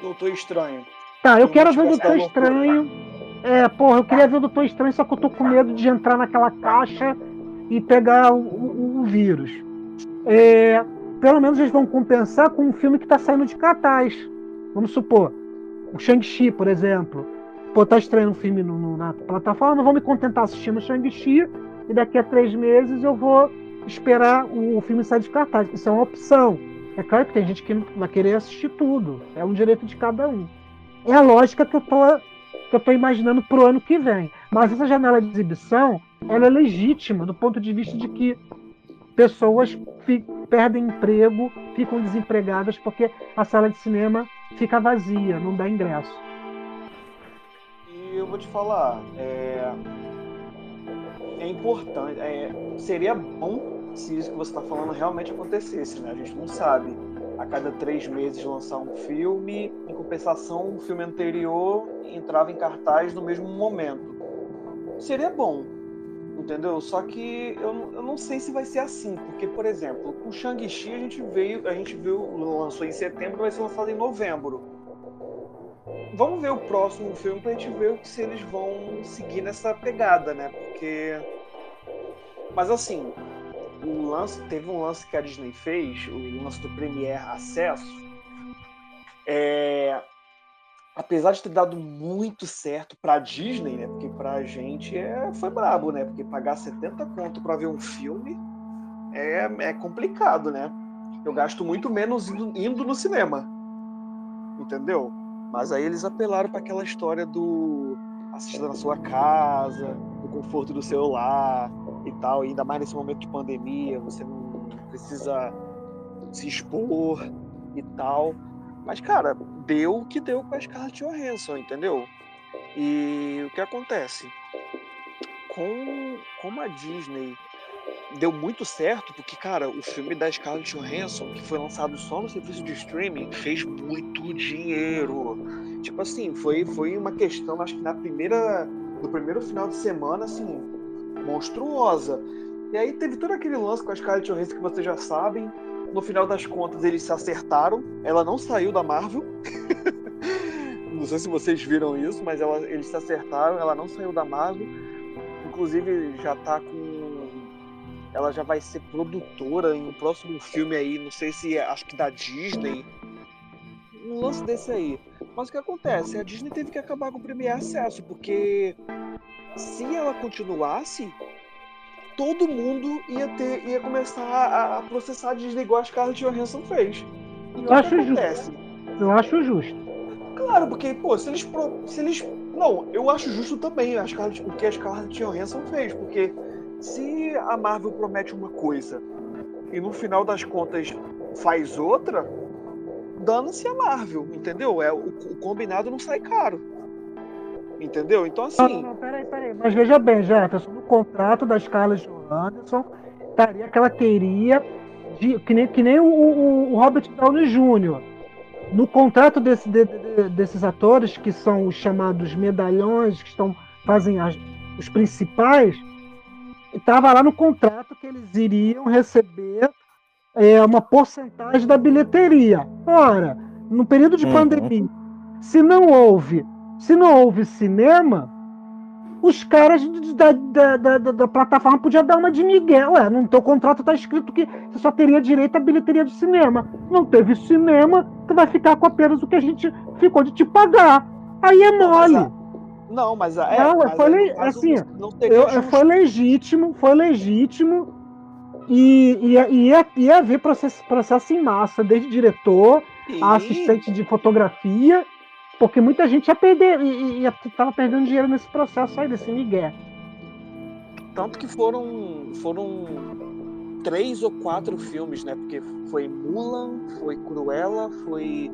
Doutor Estranho. Tá, eu quero ver o Doutor Estranho. É, porra, eu queria ver o Doutor Estranho, só que eu tô com medo de entrar naquela caixa e pegar o, o, o vírus. É, pelo menos eles vão compensar com um filme que está saindo de cartaz. Vamos supor, o Shang-Chi, por exemplo. Pô, tá estreando um filme no, no, na plataforma, não vou me contentar assistindo Shang-Chi e daqui a três meses eu vou esperar o, o filme sair de cartaz. Isso é uma opção. É claro que tem gente que vai querer assistir tudo. É um direito de cada um. É a lógica que eu tô, que eu tô imaginando pro ano que vem. Mas essa janela de exibição, ela é legítima do ponto de vista de que pessoas perdem emprego, ficam desempregadas porque a sala de cinema fica vazia, não dá ingresso. E eu vou te falar, é, é importante, é... seria bom se isso que você está falando realmente acontecesse, né? A gente não sabe. A cada três meses lançar um filme, em compensação, o filme anterior entrava em cartaz no mesmo momento. Seria bom, entendeu? Só que eu, eu não sei se vai ser assim, porque, por exemplo, o Shang-Chi a gente veio, a gente viu, lançou em setembro, vai ser lançado em novembro. Vamos ver o próximo filme pra gente ver se eles vão seguir nessa pegada, né? Porque. Mas assim, o lance, teve um lance que a Disney fez, o lance do Premiere Acesso. É, apesar de ter dado muito certo pra Disney, né? Porque pra gente é, foi brabo, né? Porque pagar 70 conto pra ver um filme é, é complicado, né? Eu gasto muito menos indo, indo no cinema. Entendeu? Mas aí eles apelaram para aquela história do assistir na sua casa, no conforto do celular e tal. E ainda mais nesse momento de pandemia, você não precisa se expor e tal. Mas, cara, deu o que deu com a Scarlett Johansson, entendeu? E o que acontece? Com, como a Disney deu muito certo, porque, cara, o filme da Scarlett Johansson, que foi lançado só no serviço de streaming, fez muito dinheiro. Tipo assim, foi, foi uma questão, acho que na primeira. No primeiro final de semana, assim, monstruosa. E aí teve todo aquele lance com a Scarlett Johansson que vocês já sabem. No final das contas, eles se acertaram. Ela não saiu da Marvel. não sei se vocês viram isso, mas ela, eles se acertaram. Ela não saiu da Marvel. Inclusive, já tá com. Ela já vai ser produtora em um próximo filme aí. Não sei se é, acho que da Disney. Um lance desse aí. Mas o que acontece? A Disney teve que acabar com o Premier Acesso, porque se ela continuasse, todo mundo ia ter ia começar a, a processar a Disney igual a Scarlett Johansson fez. Então, eu acho justo. Eu acho justo. Claro, porque, pô, se eles, se eles. Não, eu acho justo também a Scarlett, o que a Scarlett Johansson fez, porque se a Marvel promete uma coisa e no final das contas faz outra, dana-se a Marvel, entendeu? É, o, o combinado não sai caro. Entendeu? Então, assim. Não, não, peraí, peraí. Mas veja bem, Jefferson, contrato da Scarlett Johansson, estaria que ela teria. De, que, nem, que nem o, o, o Robert Downey Jr. No contrato desse, de, de, desses atores, que são os chamados medalhões, que estão, fazem as, os principais, estava lá no contrato que eles iriam receber é, uma porcentagem da bilheteria. Ora, no período de uhum. pandemia, se não houve se não houve cinema, os caras da, da, da, da plataforma podiam dar uma de Miguel. Ué, no teu contrato está escrito que você só teria direito à bilheteria do cinema. Não teve cinema, tu vai ficar com apenas o que a gente ficou de te pagar. Aí é mole. Não, mas é. Não, mas foi, le... assim, eu, foi legítimo, foi legítimo. E ia, ia, ia haver processo, processo em massa, desde diretor, a assistente de fotografia porque muita gente ia perder e, estava perdendo dinheiro nesse processo aí, desse Miguel. Tanto que foram, foram três ou quatro filmes, né? Porque foi Mulan, foi Cruella, foi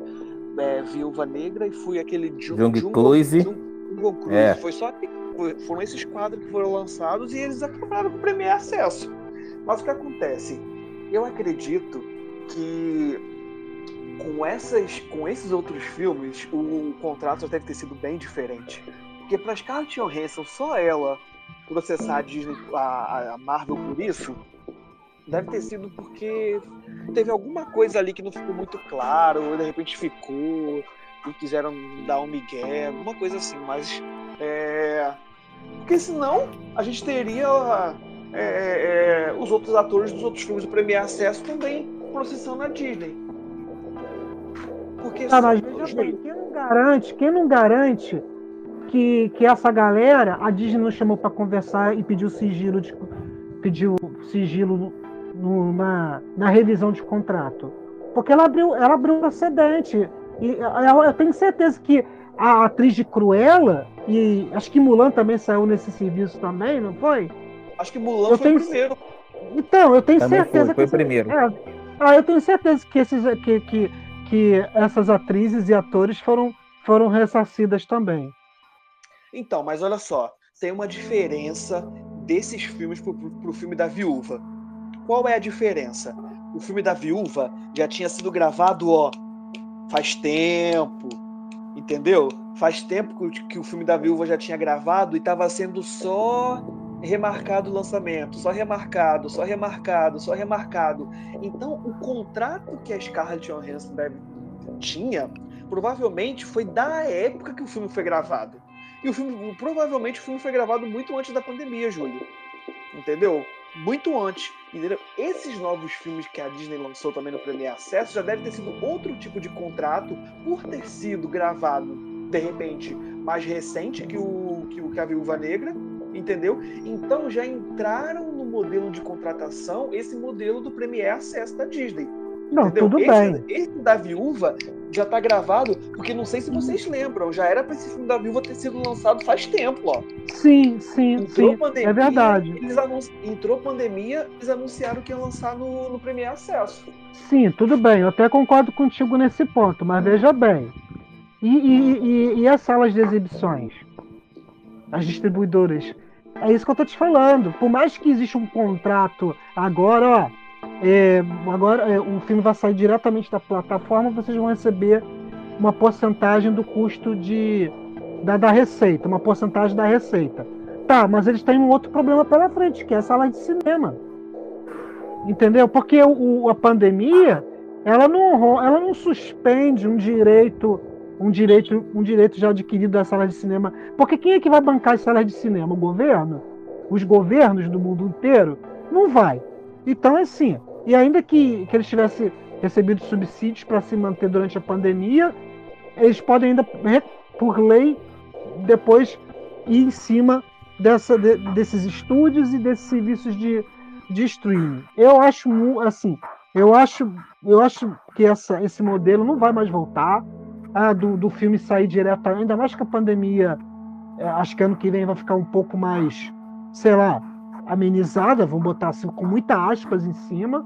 é, Viúva Negra e foi aquele Jungle Cruise. Jungle Cruise. É. Foi só foram esses quadros que foram lançados e eles acabaram com o Premier Acesso. Mas o que acontece? Eu acredito que com, essas, com esses outros filmes, o contrato já deve ter sido bem diferente. Porque para Scarlett Johansson, só ela processar a, Disney, a, a Marvel por isso, deve ter sido porque teve alguma coisa ali que não ficou muito claro, ou de repente ficou, e quiseram dar um migué, alguma coisa assim, mas é... porque senão a gente teria é, é, é os outros atores dos outros filmes do Premier Acesso também processando a Disney. Porque ah, mas veja bem, quem não garante, quem não garante que, que essa galera, a Disney não chamou para conversar e pediu sigilo de, pediu sigilo no, na, na revisão de contrato? Porque ela abriu, ela abriu um precedente. E eu, eu tenho certeza que a atriz de Cruella, e acho que Mulan também saiu nesse serviço também, não foi? Acho que Mulan eu foi tenho... o primeiro. Então, eu tenho também certeza foi, foi que. Foi o primeiro. É, ah, eu tenho certeza que esses. Que, que que essas atrizes e atores foram, foram ressarcidas também. Então, mas olha só, tem uma diferença desses filmes pro, pro, pro filme da Viúva. Qual é a diferença? O filme da Viúva já tinha sido gravado, ó, faz tempo, entendeu? Faz tempo que, que o filme da Viúva já tinha gravado e estava sendo só remarcado o lançamento, só remarcado, só remarcado, só remarcado. Então, o contrato que a Scarlett Johansson tinha, provavelmente foi da época que o filme foi gravado. E o filme, provavelmente, o filme foi gravado muito antes da pandemia, Júlio. Entendeu? Muito antes. Entendeu? Esses novos filmes que a Disney lançou também no Premier Acesso já deve ter sido outro tipo de contrato por ter sido gravado, de repente, mais recente que o que, o, que a Viúva Negra entendeu? Então já entraram no modelo de contratação esse modelo do Premier Acesso da Disney. Não, entendeu? tudo esse, bem. Esse da Viúva já tá gravado, porque não sei se vocês lembram, já era para esse filme da Viúva ter sido lançado faz tempo, ó. Sim, sim, entrou sim. Pandemia, é verdade. Eles anunci... Entrou pandemia, eles anunciaram que ia lançar no, no Premier Acesso. Sim, tudo bem, eu até concordo contigo nesse ponto, mas veja bem. E, e, e, e as salas de exibições? As distribuidoras é isso que eu tô te falando. Por mais que exista um contrato agora, ó, é, agora é, o filme vai sair diretamente da plataforma, vocês vão receber uma porcentagem do custo de, da, da receita, uma porcentagem da receita. Tá, mas eles têm um outro problema pela frente, que é a sala de cinema. Entendeu? Porque o, a pandemia, ela não, ela não suspende um direito, um direito, um direito já adquirido da sala de cinema. Porque quem é que vai bancar as salas de cinema? O governo? Os governos do mundo inteiro? Não vai. Então, é assim, e ainda que, que eles tivessem recebido subsídios para se manter durante a pandemia, eles podem ainda, por lei, depois ir em cima dessa, de, desses estúdios e desses serviços de, de streaming. Eu acho assim, eu acho, eu acho que essa, esse modelo não vai mais voltar. Ah, do, do filme sair direto, ainda mais que a pandemia, é, acho que ano que vem vai ficar um pouco mais, sei lá, amenizada, vamos botar assim, com muita aspas em cima.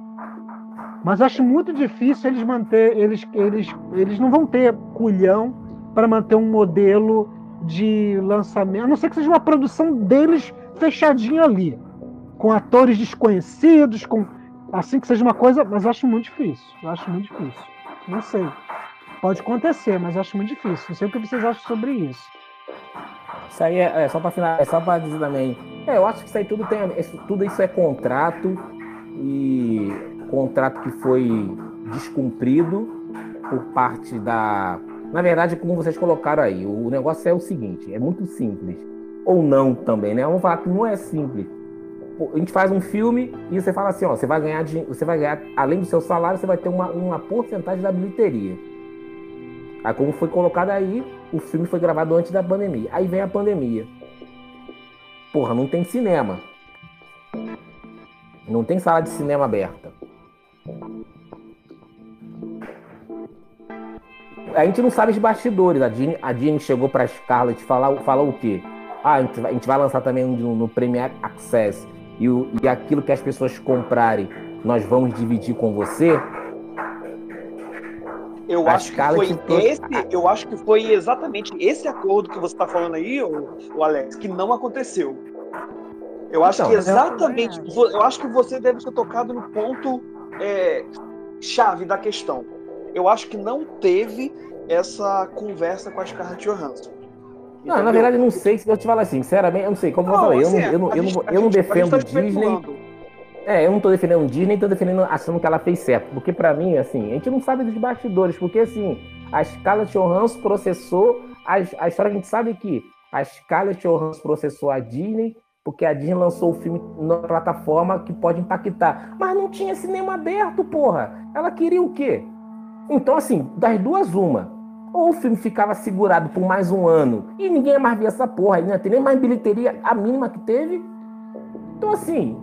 Mas acho muito difícil eles manter, eles, eles, eles não vão ter culhão para manter um modelo de lançamento, a não ser que seja uma produção deles fechadinha ali, com atores desconhecidos, com assim que seja uma coisa, mas acho muito difícil. Acho muito difícil. Não sei. Pode acontecer, mas acho muito difícil. Não sei o que vocês acham sobre isso. Isso aí é, é só para final, é só para dizer também. É, eu acho que isso aí tudo tem, tudo isso é contrato e contrato que foi descumprido por parte da na verdade, como vocês colocaram aí, o negócio é o seguinte: é muito simples. Ou não também, né? Vamos falar que não é simples. A gente faz um filme e você fala assim: ó, você vai ganhar, você vai ganhar além do seu salário, você vai ter uma, uma porcentagem da bilheteria. Aí, como foi colocado aí, o filme foi gravado antes da pandemia. Aí vem a pandemia. Porra, não tem cinema. Não tem sala de cinema aberta a gente não sabe os bastidores. A Jean, a Jean chegou pra Scarlett falar, falar o quê? Ah, a gente, vai, a gente vai lançar também no, no Access e, o, e aquilo que as pessoas comprarem, nós vamos dividir com você. Eu a acho que foi esse, eu acho que foi exatamente esse acordo que você está falando aí, o, Alex, que não aconteceu. Eu acho então, que exatamente, eu, eu acho que você deve ter tocado no ponto é, chave da questão eu acho que não teve essa conversa com a Scarlett Johansson. Não, Entendeu? na verdade, eu não sei se eu te falar assim, sinceramente, eu não sei, como não, eu falei, assim, eu, não, eu, não, eu, não, eu não defendo tá Disney. É, eu não tô defendendo Disney, tô defendendo achando que ela fez certo. Porque para mim, assim, a gente não sabe dos bastidores, porque assim, a Scarlett Johansson processou, a, a história a gente sabe que a Scarlett Johansson processou a Disney porque a Disney lançou o filme na plataforma que pode impactar. Mas não tinha cinema aberto, porra. Ela queria o quê? Então, assim, das duas, uma. Ou o filme ficava segurado por mais um ano e ninguém mais via essa porra, não tem nem mais bilheteria, a mínima que teve. Então, assim,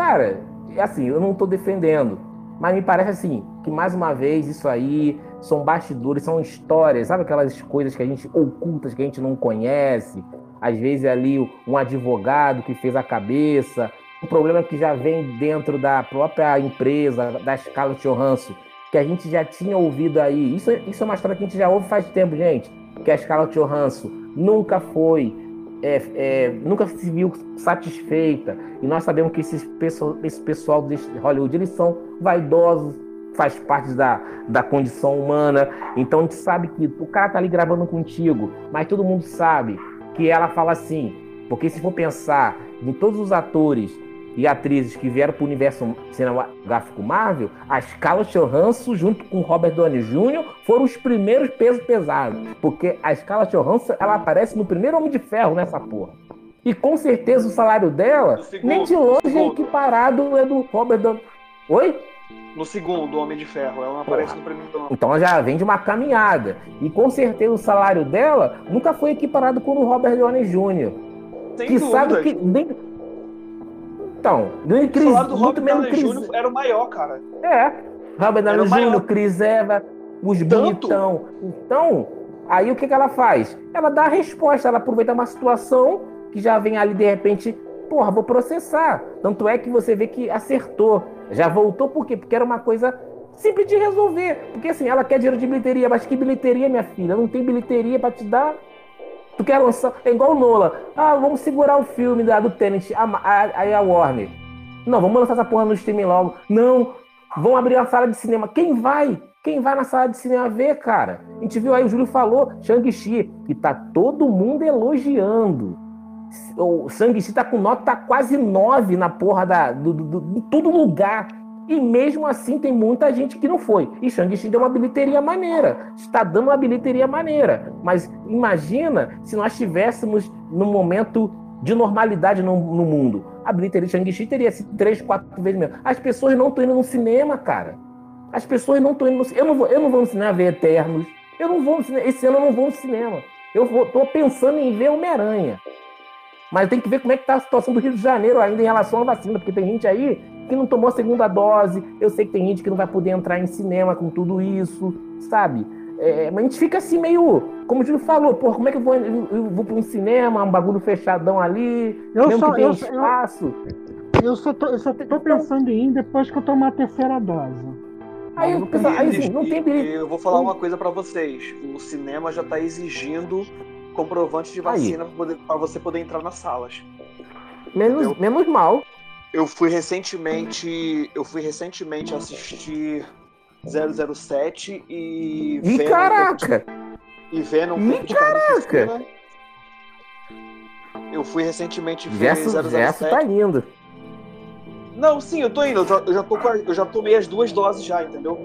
cara, é assim, eu não tô defendendo, mas me parece assim, que mais uma vez isso aí são bastidores, são histórias, sabe aquelas coisas que a gente ocultas, que a gente não conhece. Às vezes ali um advogado que fez a cabeça, um problema que já vem dentro da própria empresa, da Scarlett Johansson, que a gente já tinha ouvido aí. Isso, isso é uma história que a gente já ouve faz tempo, gente. Que a Scarlett Johansson nunca foi, é, é, nunca se viu satisfeita. E nós sabemos que esses, esse pessoal de Hollywood, eles são vaidosos, faz parte da, da condição humana. Então a gente sabe que o cara tá ali gravando contigo, mas todo mundo sabe que ela fala assim. Porque se for pensar em todos os atores e atrizes que vieram para o universo cinematográfico Marvel, a Scarlett Johansson, junto com Robert Downey Jr., foram os primeiros pesos pesados. Porque a Scarlett Johansson, ela aparece no primeiro Homem de Ferro nessa porra. E com certeza o salário dela, segundo, nem de longe é equiparado é do Robert Downey... Oi? No segundo Homem de Ferro, ela não aparece no primeiro. Então ela já vem de uma caminhada. E com certeza o salário dela nunca foi equiparado com o Robert Downey Jr. Sem que dúvida. sabe que nem, então, nem Chris, o do muito menos. Júnior era o maior, cara. É. Robert Downey Jr., Chris Evans, os Tanto? bonitão. Então, aí o que, que ela faz? Ela dá a resposta, ela aproveita uma situação que já vem ali de repente, porra, vou processar. Tanto é que você vê que acertou. Já voltou por quê? Porque era uma coisa simples de resolver. Porque assim, ela quer dinheiro de bilheteria, mas que bilheteria, minha filha? Não tem bilheteria para te dar. Tu quer lançar. É igual o Nola. Ah, vamos segurar o filme da, do Tenet. Aí a Warner. Não, vamos lançar essa porra no streaming logo. Não, vão abrir a sala de cinema. Quem vai? Quem vai na sala de cinema ver, cara? A gente viu aí, o Júlio falou, Shang-Chi, que tá todo mundo elogiando. O Shang-Chi tá com nota quase 9 na porra da, do, do, do, em todo lugar. E mesmo assim tem muita gente que não foi. E Shang-Chi deu uma bilheteria maneira. Está dando uma bilheteria maneira. Mas imagina se nós estivéssemos num momento de normalidade no, no mundo. A bilheteria de Shang-Chi teria sido três, quatro vezes mesmo. As pessoas não estão indo no cinema, cara. As pessoas não estão indo no cinema. Eu não vou, eu não vou no cinema ver Eternos. Eu não vou no cinema. Esse ano eu não vou no cinema. Eu estou pensando em ver Homem-Aranha. Mas tem que ver como é que está a situação do Rio de Janeiro ainda em relação à vacina, porque tem gente aí que não tomou a segunda dose. Eu sei que tem gente que não vai poder entrar em cinema com tudo isso, sabe? É, mas a gente fica assim meio, como o Júlio falou, pô, como é que eu vou, eu vou para um cinema, um bagulho fechadão ali, eu mesmo só, que tem espaço. Eu, eu, só tô, eu só tô pensando em ir depois que eu tomar a terceira dose. Aí, não, penso, aí assim, não tem perigo. Eu vou falar uma coisa para vocês. O cinema já está exigindo comprovante de vacina para você poder entrar nas salas. Menos, menos mal. Eu fui recentemente, eu fui recentemente assistir 007 e. Ih, caraca! E Venom. Ih, caraca! Né? Eu fui recentemente ver Verso, 007. Verso tá indo. Não, sim, eu tô indo. Eu já, eu já, tô, eu já tomei as duas doses já, entendeu?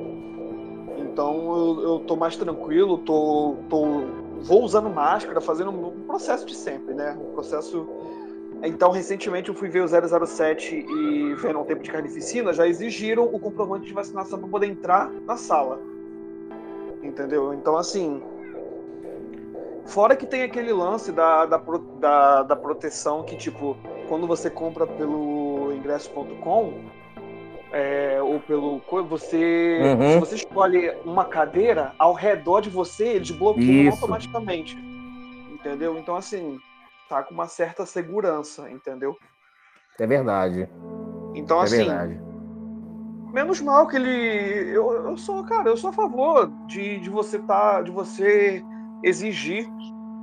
Então eu, eu tô mais tranquilo, tô, tô, vou usando máscara, fazendo um processo de sempre, né? Um processo então, recentemente eu fui ver o 007 e Venom Tempo de Carnificina, já exigiram o comprovante de vacinação para poder entrar na sala. Entendeu? Então, assim. Fora que tem aquele lance da, da, da, da proteção que, tipo, quando você compra pelo ingresso.com, é, ou pelo você uhum. se você escolhe uma cadeira ao redor de você eles bloqueiam Isso. automaticamente entendeu então assim tá com uma certa segurança, entendeu? É verdade. Então, é assim. Verdade. Menos mal que ele. Eu, eu sou, cara, eu sou a favor de, de você tá. de você exigir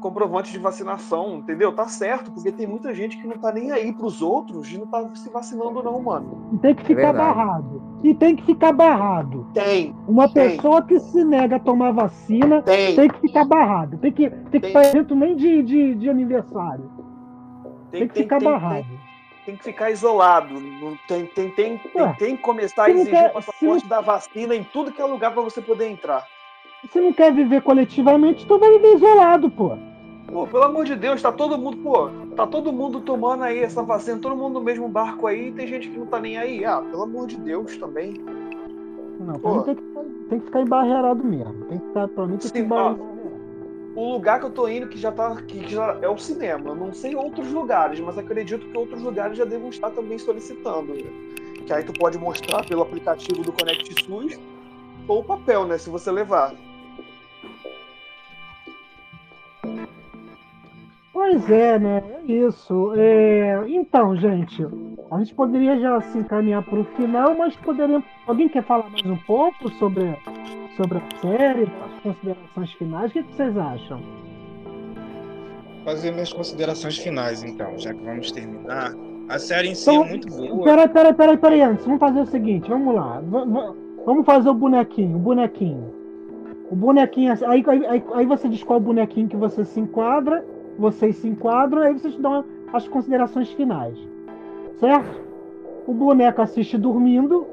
comprovante de vacinação, entendeu? Tá certo, porque tem muita gente que não tá nem aí pros outros e não tá se vacinando, não, mano. E tem que ficar é barrado. E tem que ficar barrado. Tem. Uma tem. pessoa que se nega a tomar vacina tem, tem que ficar barrado. Tem que, tem que fazer evento nem de, de, de aniversário. Tem, tem que tem, ficar barrado. Tem, que ficar isolado. Tem, tem, tem, tem, tem que começar a exigir o passaporte da vacina em tudo que é lugar para você poder entrar. Se não quer viver coletivamente, tu vai viver isolado, pô. Pô, pelo amor de Deus, tá todo mundo, pô, tá todo mundo tomando aí essa vacina, todo mundo no mesmo barco aí, tem gente que não tá nem aí. Ah, pelo amor de Deus também. Não, mim tem que, tem que ficar embarreado mesmo. Tem que ficar, pra mim tem Sim, que ficar O lugar que eu tô indo que já tá. Que já é o cinema. Eu não sei outros lugares, mas acredito que outros lugares já devam estar também solicitando. Que aí tu pode mostrar pelo aplicativo do Connect SUS ou o papel, né? Se você levar. Pois é, né? É isso. É... Então, gente, a gente poderia já se encaminhar para o final, mas poderia. Alguém quer falar mais um pouco sobre, sobre a série, as considerações finais? O que vocês acham? Fazer minhas considerações finais, então, já que vamos terminar. A série em si então, é muito boa. Peraí, peraí, peraí, peraí, antes. Vamos fazer o seguinte, vamos lá. Vamos fazer o bonequinho, o bonequinho. O bonequinho, aí, aí, aí você diz qual bonequinho que você se enquadra vocês se enquadram, aí vocês dão as considerações finais. Certo? O boneco assiste dormindo,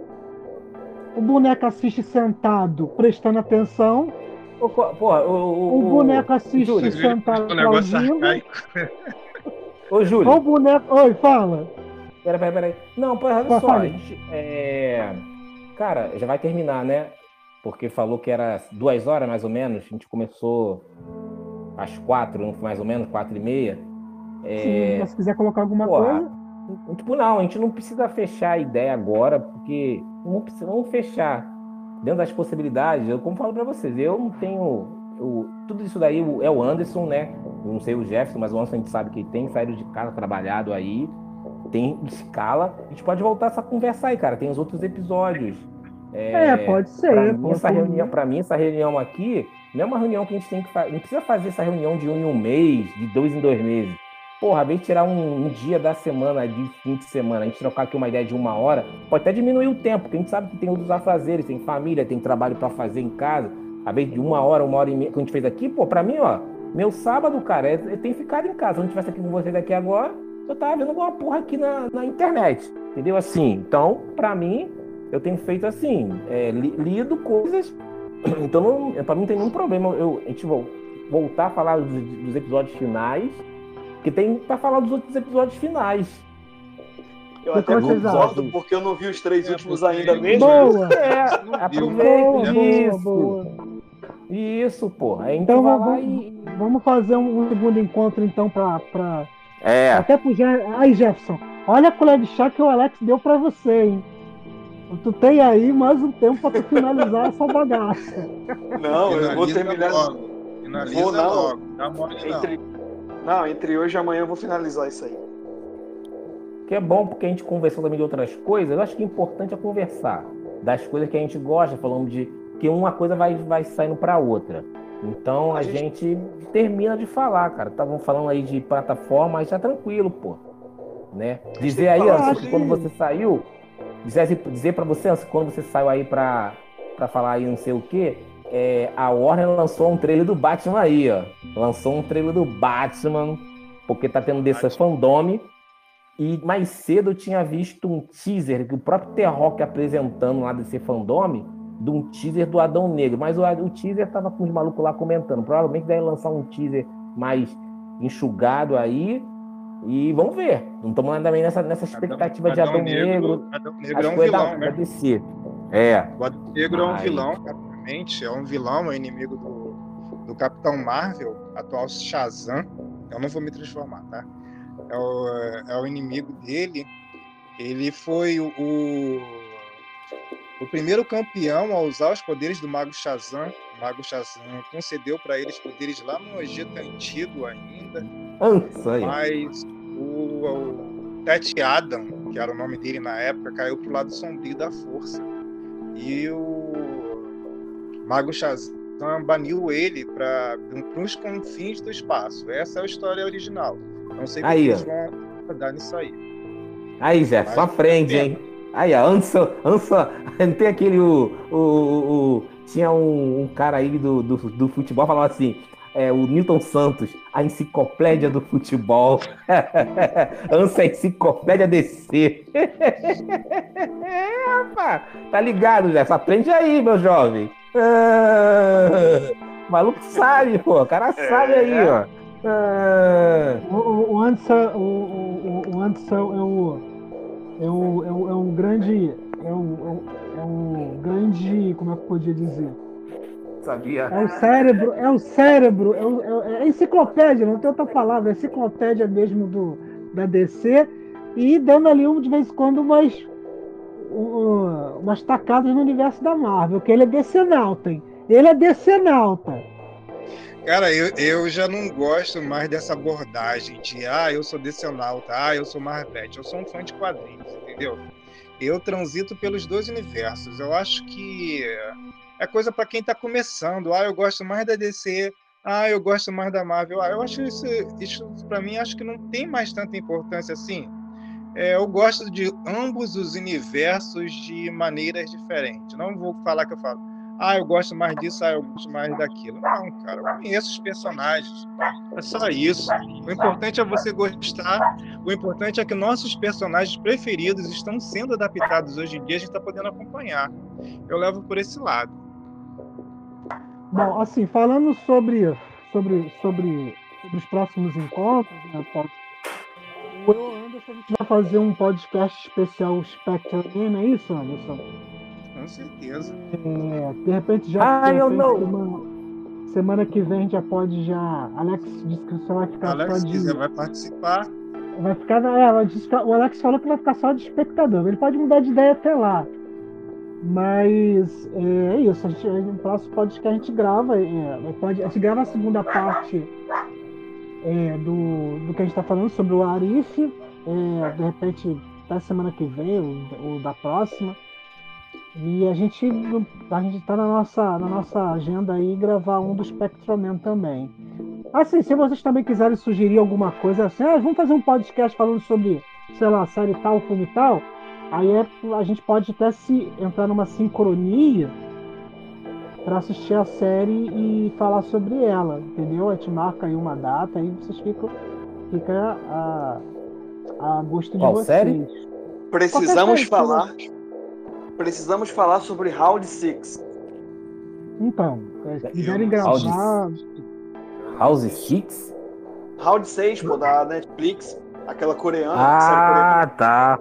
o boneco assiste sentado, prestando atenção. Porra, o, o, o boneco assiste Júlio, sentado, aplaudindo. Ô, Júlio. O boneco. Oi, fala. Peraí, peraí, peraí. Não, olha só. Gente, é... Cara, já vai terminar, né? Porque falou que era duas horas mais ou menos. A gente começou às quatro, mais ou menos, quatro e meia. É... Sim, se quiser colocar alguma coisa. Tipo, não, a gente não precisa fechar a ideia agora, porque não precisa não fechar dentro das possibilidades. Eu, como falo para vocês, eu não tenho. Eu, tudo isso daí é o Anderson, né? Eu não sei o Jefferson, mas o Anderson a gente sabe que tem saído de casa, trabalhado aí, tem escala. A gente pode voltar essa conversa aí, cara. Tem os outros episódios. É, é pode ser. Para mim, essa reunião, para mim, essa reunião aqui não é uma reunião que a gente tem que fazer. Não precisa fazer essa reunião de um em um mês, de dois em dois meses. Porra, vez tirar um, um, dia da semana, de fim de semana, a gente trocar aqui uma ideia de uma hora, pode até diminuir o tempo, porque a gente sabe que tem outros afazeres, tem família, tem trabalho para fazer em casa. A vez de uma hora, uma hora e meia que a gente fez aqui, pô, pra mim, ó, meu sábado, cara, é, é tem ficado em casa. Se eu não estivesse aqui com vocês aqui agora, eu tava vendo alguma porra aqui na, na internet. Entendeu? Assim, então, pra mim, eu tenho feito assim, é, li, lido coisas. Então, não, pra mim não tem nenhum problema eu, a gente voltar a falar dos, dos episódios finais que tem para falar dos outros episódios finais. Eu até concordo, porque eu não vi os três é, últimos ainda mesmo. Boa! É, aproveita isso. Boa, boa. Isso, pô. então vamos, e... vamos fazer um segundo encontro, então, pra. pra... É. Até pro Jefferson. Aí, Jefferson, olha a colher de chá que o Alex deu pra você, hein? Tu tem aí mais um tempo pra tu finalizar essa bagaça. Não, eu vou terminar. Logo. Finaliza vou, não. logo. Dá mole, Entre... não. Não, entre hoje e amanhã eu vou finalizar isso aí. Que é bom porque a gente conversou também de outras coisas. Eu acho que é importante é conversar das coisas que a gente gosta, falando de que uma coisa vai, vai saindo para outra. Então a, a gente... gente... termina de falar, cara. Estavam falando aí de plataforma, mas tá tranquilo, pô. Né? Dizer aí, antes, que quando você saiu, dizer, dizer para você, quando você saiu aí para falar aí não sei o quê, é, a Warner lançou um trailer do Batman aí, ó. Lançou um trailer do Batman, porque tá tendo desse fandome. E mais cedo eu tinha visto um teaser que o próprio T-Rock apresentando lá desse fandome, de um teaser do Adão Negro. Mas o, o teaser tava com os malucos lá comentando. Provavelmente deve lançar um teaser mais enxugado aí. E vamos ver. Não estamos também nessa, nessa expectativa Adão, de Adão, Adão Negro. Negro Adão Negro é um vilão, da, né? DC. É. O Adão Negro é um vilão, é um vilão, é um inimigo do, do Capitão Marvel, atual Shazam. Eu não vou me transformar, tá? É o, é o inimigo dele. Ele foi o, o primeiro campeão a usar os poderes do Mago Shazam. Mago Shazam concedeu para eles poderes lá no Egito Antigo ainda. Nossa, mas o, o Adam, que era o nome dele na época, caiu pro lado sombrio da força. E o Mago Shazam baniu ele para os confins do espaço. Essa é a história original. Não sei como eles vão dar nisso aí. Aí, Zé, só aprende, hein? Aí, a Ansa, Ansa, não tem aquele. O, o, o tinha um, um, cara aí do, do, do futebol falando assim: é, o Newton Santos, a enciclopédia do futebol. Ansa, a enciclopédia DC. é, rapaz, tá ligado? Só aprende aí, meu jovem. Ah, o maluco sabe, pô. O cara sabe é, aí, é. ó. Ah. O, o, Anderson, o, o, o Anderson é o, é o, é é um grande. É um, é um grande. Como é que eu podia dizer? Sabia. É o cérebro, é o cérebro, é, o, é, é enciclopédia, não tem outra palavra, é enciclopédia mesmo do, da DC. E dando ali de vez em quando umas umas tacadas no universo da Marvel, que ele é decenalta, hein? Ele é decenalta. Cara, eu, eu já não gosto mais dessa abordagem de ah, eu sou decenalta, ah, eu sou Marvete. Eu sou um fã de quadrinhos, entendeu? Eu transito pelos dois universos. Eu acho que é coisa para quem está começando. Ah, eu gosto mais da DC. Ah, eu gosto mais da Marvel. Ah, eu acho isso, isso para mim, acho que não tem mais tanta importância assim é, eu gosto de ambos os universos de maneiras diferentes. Não vou falar que eu falo, ah, eu gosto mais disso, ah, eu gosto mais daquilo. Não, cara, eu conheço os personagens. É só isso. O importante é você gostar. O importante é que nossos personagens preferidos estão sendo adaptados hoje em dia, a gente está podendo acompanhar. Eu levo por esse lado. Bom, assim, falando sobre, sobre, sobre, sobre os próximos encontros, né, eu Anderson, a gente vai fazer um podcast especial Spectre não é isso, Anderson? Com certeza. É, de repente já. Ah, eu não. Semana, semana, que vem já pode já. Alex disse que você vai ficar Alex só de. Vai participar. Vai ficar. É, o Alex falou que vai ficar só de espectador. Ele pode mudar de ideia até lá. Mas é, é isso. A gente, no próximo podcast a gente grava. É, pode, a gente grava a segunda parte é, do, do que a gente está falando sobre o Arif, é, de repente, até semana que vem, ou, ou da próxima. E a gente a gente está na nossa, na nossa agenda aí gravar um do Spectroman também. Assim, se vocês também quiserem sugerir alguma coisa assim, ah, vamos fazer um podcast falando sobre, sei lá, série tal, filme tal, aí é, a gente pode até se entrar numa sincronia para assistir a série e falar sobre ela, entendeu? A gente marca aí uma data, aí vocês ficam fica a, a gosto de Qual vocês. Série? Precisamos falar. Precisamos falar sobre Round 6. Então, se quiserem gravar. House 6? Round 6, pô, da Netflix. Aquela coreana. Ah, tá.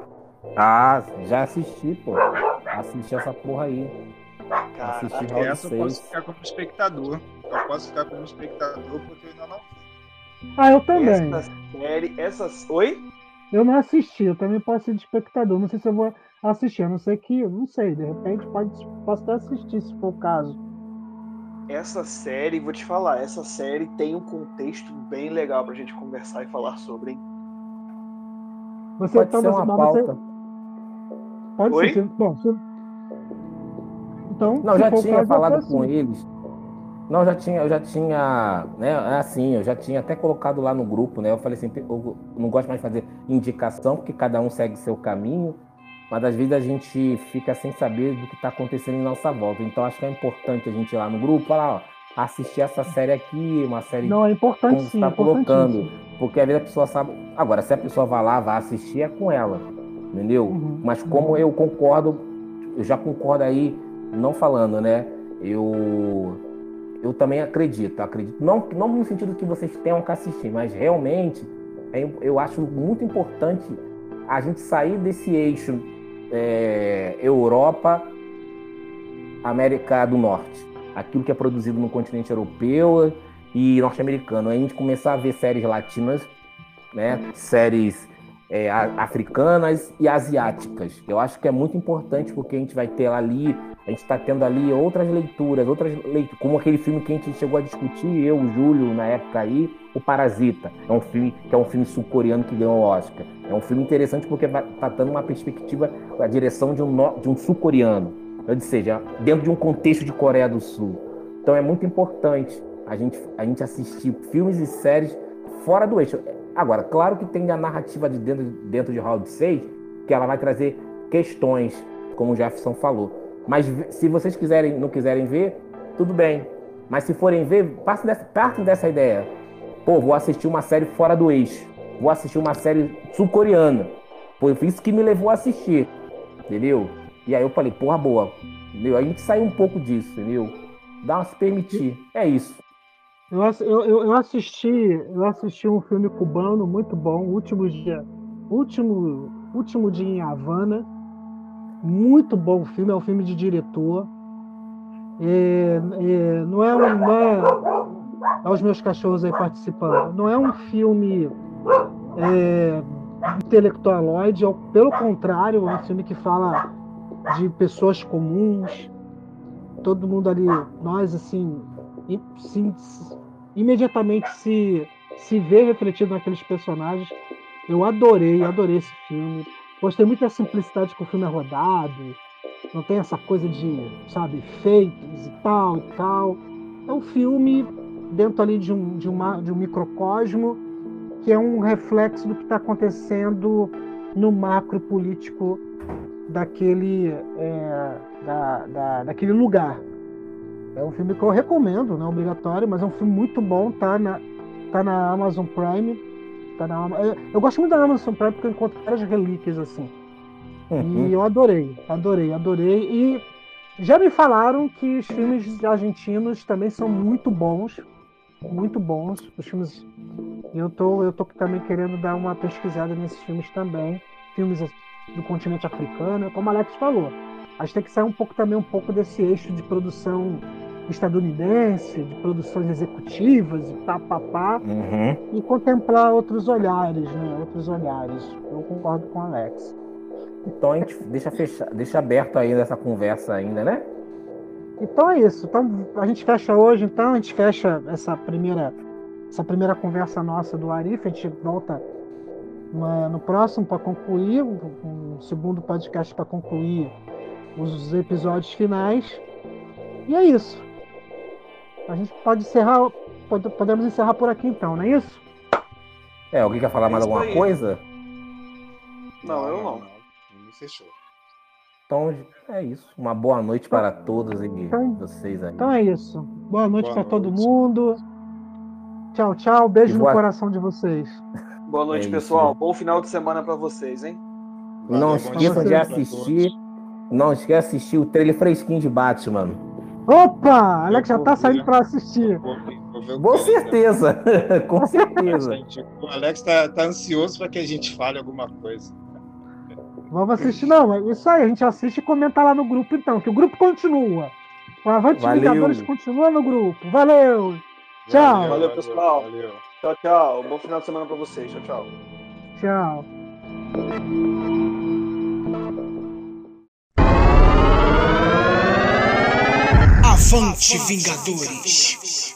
Ah, já assisti, pô. Assisti essa porra aí. Cara, assisti Round essa 6. eu posso ficar como espectador. Eu posso ficar como espectador porque eu ainda não vi. Ah, eu também. Essa série, essas. Oi? Eu não assisti, eu também posso ser de espectador. Não sei se eu vou assistir, a não ser que, não sei, de repente pode, posso até assistir se for o caso. Essa série, vou te falar, essa série tem um contexto bem legal pra gente conversar e falar sobre, hein? Você pode tá ser uma pauta. Você... Pode Oi? ser. Bom, você... Então, não, já tinha falado com assim. eles. Não, já tinha, eu já tinha, né, é assim, eu já tinha até colocado lá no grupo, né? Eu falei assim, eu não gosto mais de fazer indicação, porque cada um segue seu caminho, mas às vezes a gente fica sem saber do que está acontecendo em nossa volta. Então acho que é importante a gente ir lá no grupo, falar, ó, assistir essa série aqui, uma série Não, é importante sim, está colocando, porque às vezes a pessoa sabe. Agora, se a pessoa vai lá, vai assistir, é com ela, entendeu? Uhum. Mas como eu concordo, eu já concordo aí, não falando, né? Eu eu também acredito, acredito. Não, não no sentido que vocês tenham que assistir, mas realmente é, eu acho muito importante a gente sair desse eixo é, Europa, América do Norte. Aquilo que é produzido no continente europeu e norte-americano. A gente começar a ver séries latinas, né? séries é, africanas e asiáticas. Eu acho que é muito importante porque a gente vai ter ali a gente está tendo ali outras leituras, outras leituras, como aquele filme que a gente chegou a discutir, eu, o Júlio, na época aí, O Parasita. É um filme que é um filme sul-coreano que ganhou o Oscar. É um filme interessante porque está dando uma perspectiva, a direção de um, de um sul-coreano. Ou seja, dentro de um contexto de Coreia do Sul. Então é muito importante a gente, a gente assistir filmes e séries fora do eixo. Agora, claro que tem a narrativa de dentro, dentro de Round 6, que ela vai trazer questões, como o Jefferson falou mas se vocês quiserem, não quiserem ver, tudo bem. Mas se forem ver, partem dessa, partem dessa ideia. Pô, vou assistir uma série fora do eixo. Vou assistir uma série sul-coreana. Foi isso que me levou a assistir. Entendeu? E aí eu falei, porra, boa. Entendeu? A gente saiu um pouco disso, entendeu? Dá uma se permitir. É isso. Eu, eu, eu, assisti, eu assisti um filme cubano muito bom, último dia, último, último dia em Havana muito bom filme, é um filme de diretor. É, é, não é um. É, olha os meus cachorros aí participando. Não é um filme é, intelectualoide, é, pelo contrário, é um filme que fala de pessoas comuns. Todo mundo ali, nós assim, se, imediatamente se, se vê refletido naqueles personagens. Eu adorei, adorei esse filme Gostei muito da simplicidade que o filme é rodado. Não tem essa coisa de, sabe, feitos e tal e tal. É um filme dentro ali de um, de uma, de um microcosmo que é um reflexo do que está acontecendo no macro político daquele, é, da, da, daquele lugar. É um filme que eu recomendo, não é obrigatório, mas é um filme muito bom, tá na, tá na Amazon Prime. Tá na, eu, eu gosto muito da Amazon Prime porque eu encontro várias relíquias assim. Uhum. E eu adorei, adorei, adorei. E já me falaram que os filmes argentinos também são muito bons. Muito bons. Os filmes. Eu tô, eu tô também querendo dar uma pesquisada nesses filmes também. Filmes do continente africano, como a Alex falou. A gente tem que sair um pouco também um pouco desse eixo de produção estadunidense, de produções executivas e pá, pá, pá uhum. e contemplar outros olhares, né? Outros olhares. Eu concordo com o Alex. Então a gente deixa, fechar, deixa aberto ainda essa conversa ainda, né? Então é isso. Então a gente fecha hoje, então a gente fecha essa primeira essa primeira conversa nossa do Arif, a gente volta no próximo para concluir, um segundo podcast para concluir os episódios finais. E é isso. A gente pode encerrar. Pode, podemos encerrar por aqui então, não é isso? É, alguém quer falar é mais alguma aí. coisa? Não, eu não. não. fechou. Então é isso. Uma boa noite para todos e então, vocês aí. Então é isso. Boa noite para todo mundo. Tchau, tchau. Beijo boa... no coração de vocês. Boa noite, é pessoal. Bom final de semana para vocês, hein? Valeu, não esqueçam de assistir. Não esqueça de assistir o trailer fresquinho de Batman. Opa! Alex já tá saindo para assistir. Com certeza, com certeza. o Alex tá, tá ansioso para que a gente fale alguma coisa. Vamos assistir, não. É isso aí, a gente assiste e comenta lá no grupo, então, que o grupo continua. O Avante Vingadores continua no grupo. Valeu! Tchau! Valeu, valeu pessoal. Valeu. Tchau, tchau. Bom final de semana pra vocês. Tchau, tchau. Tchau. Avante, Vingadores!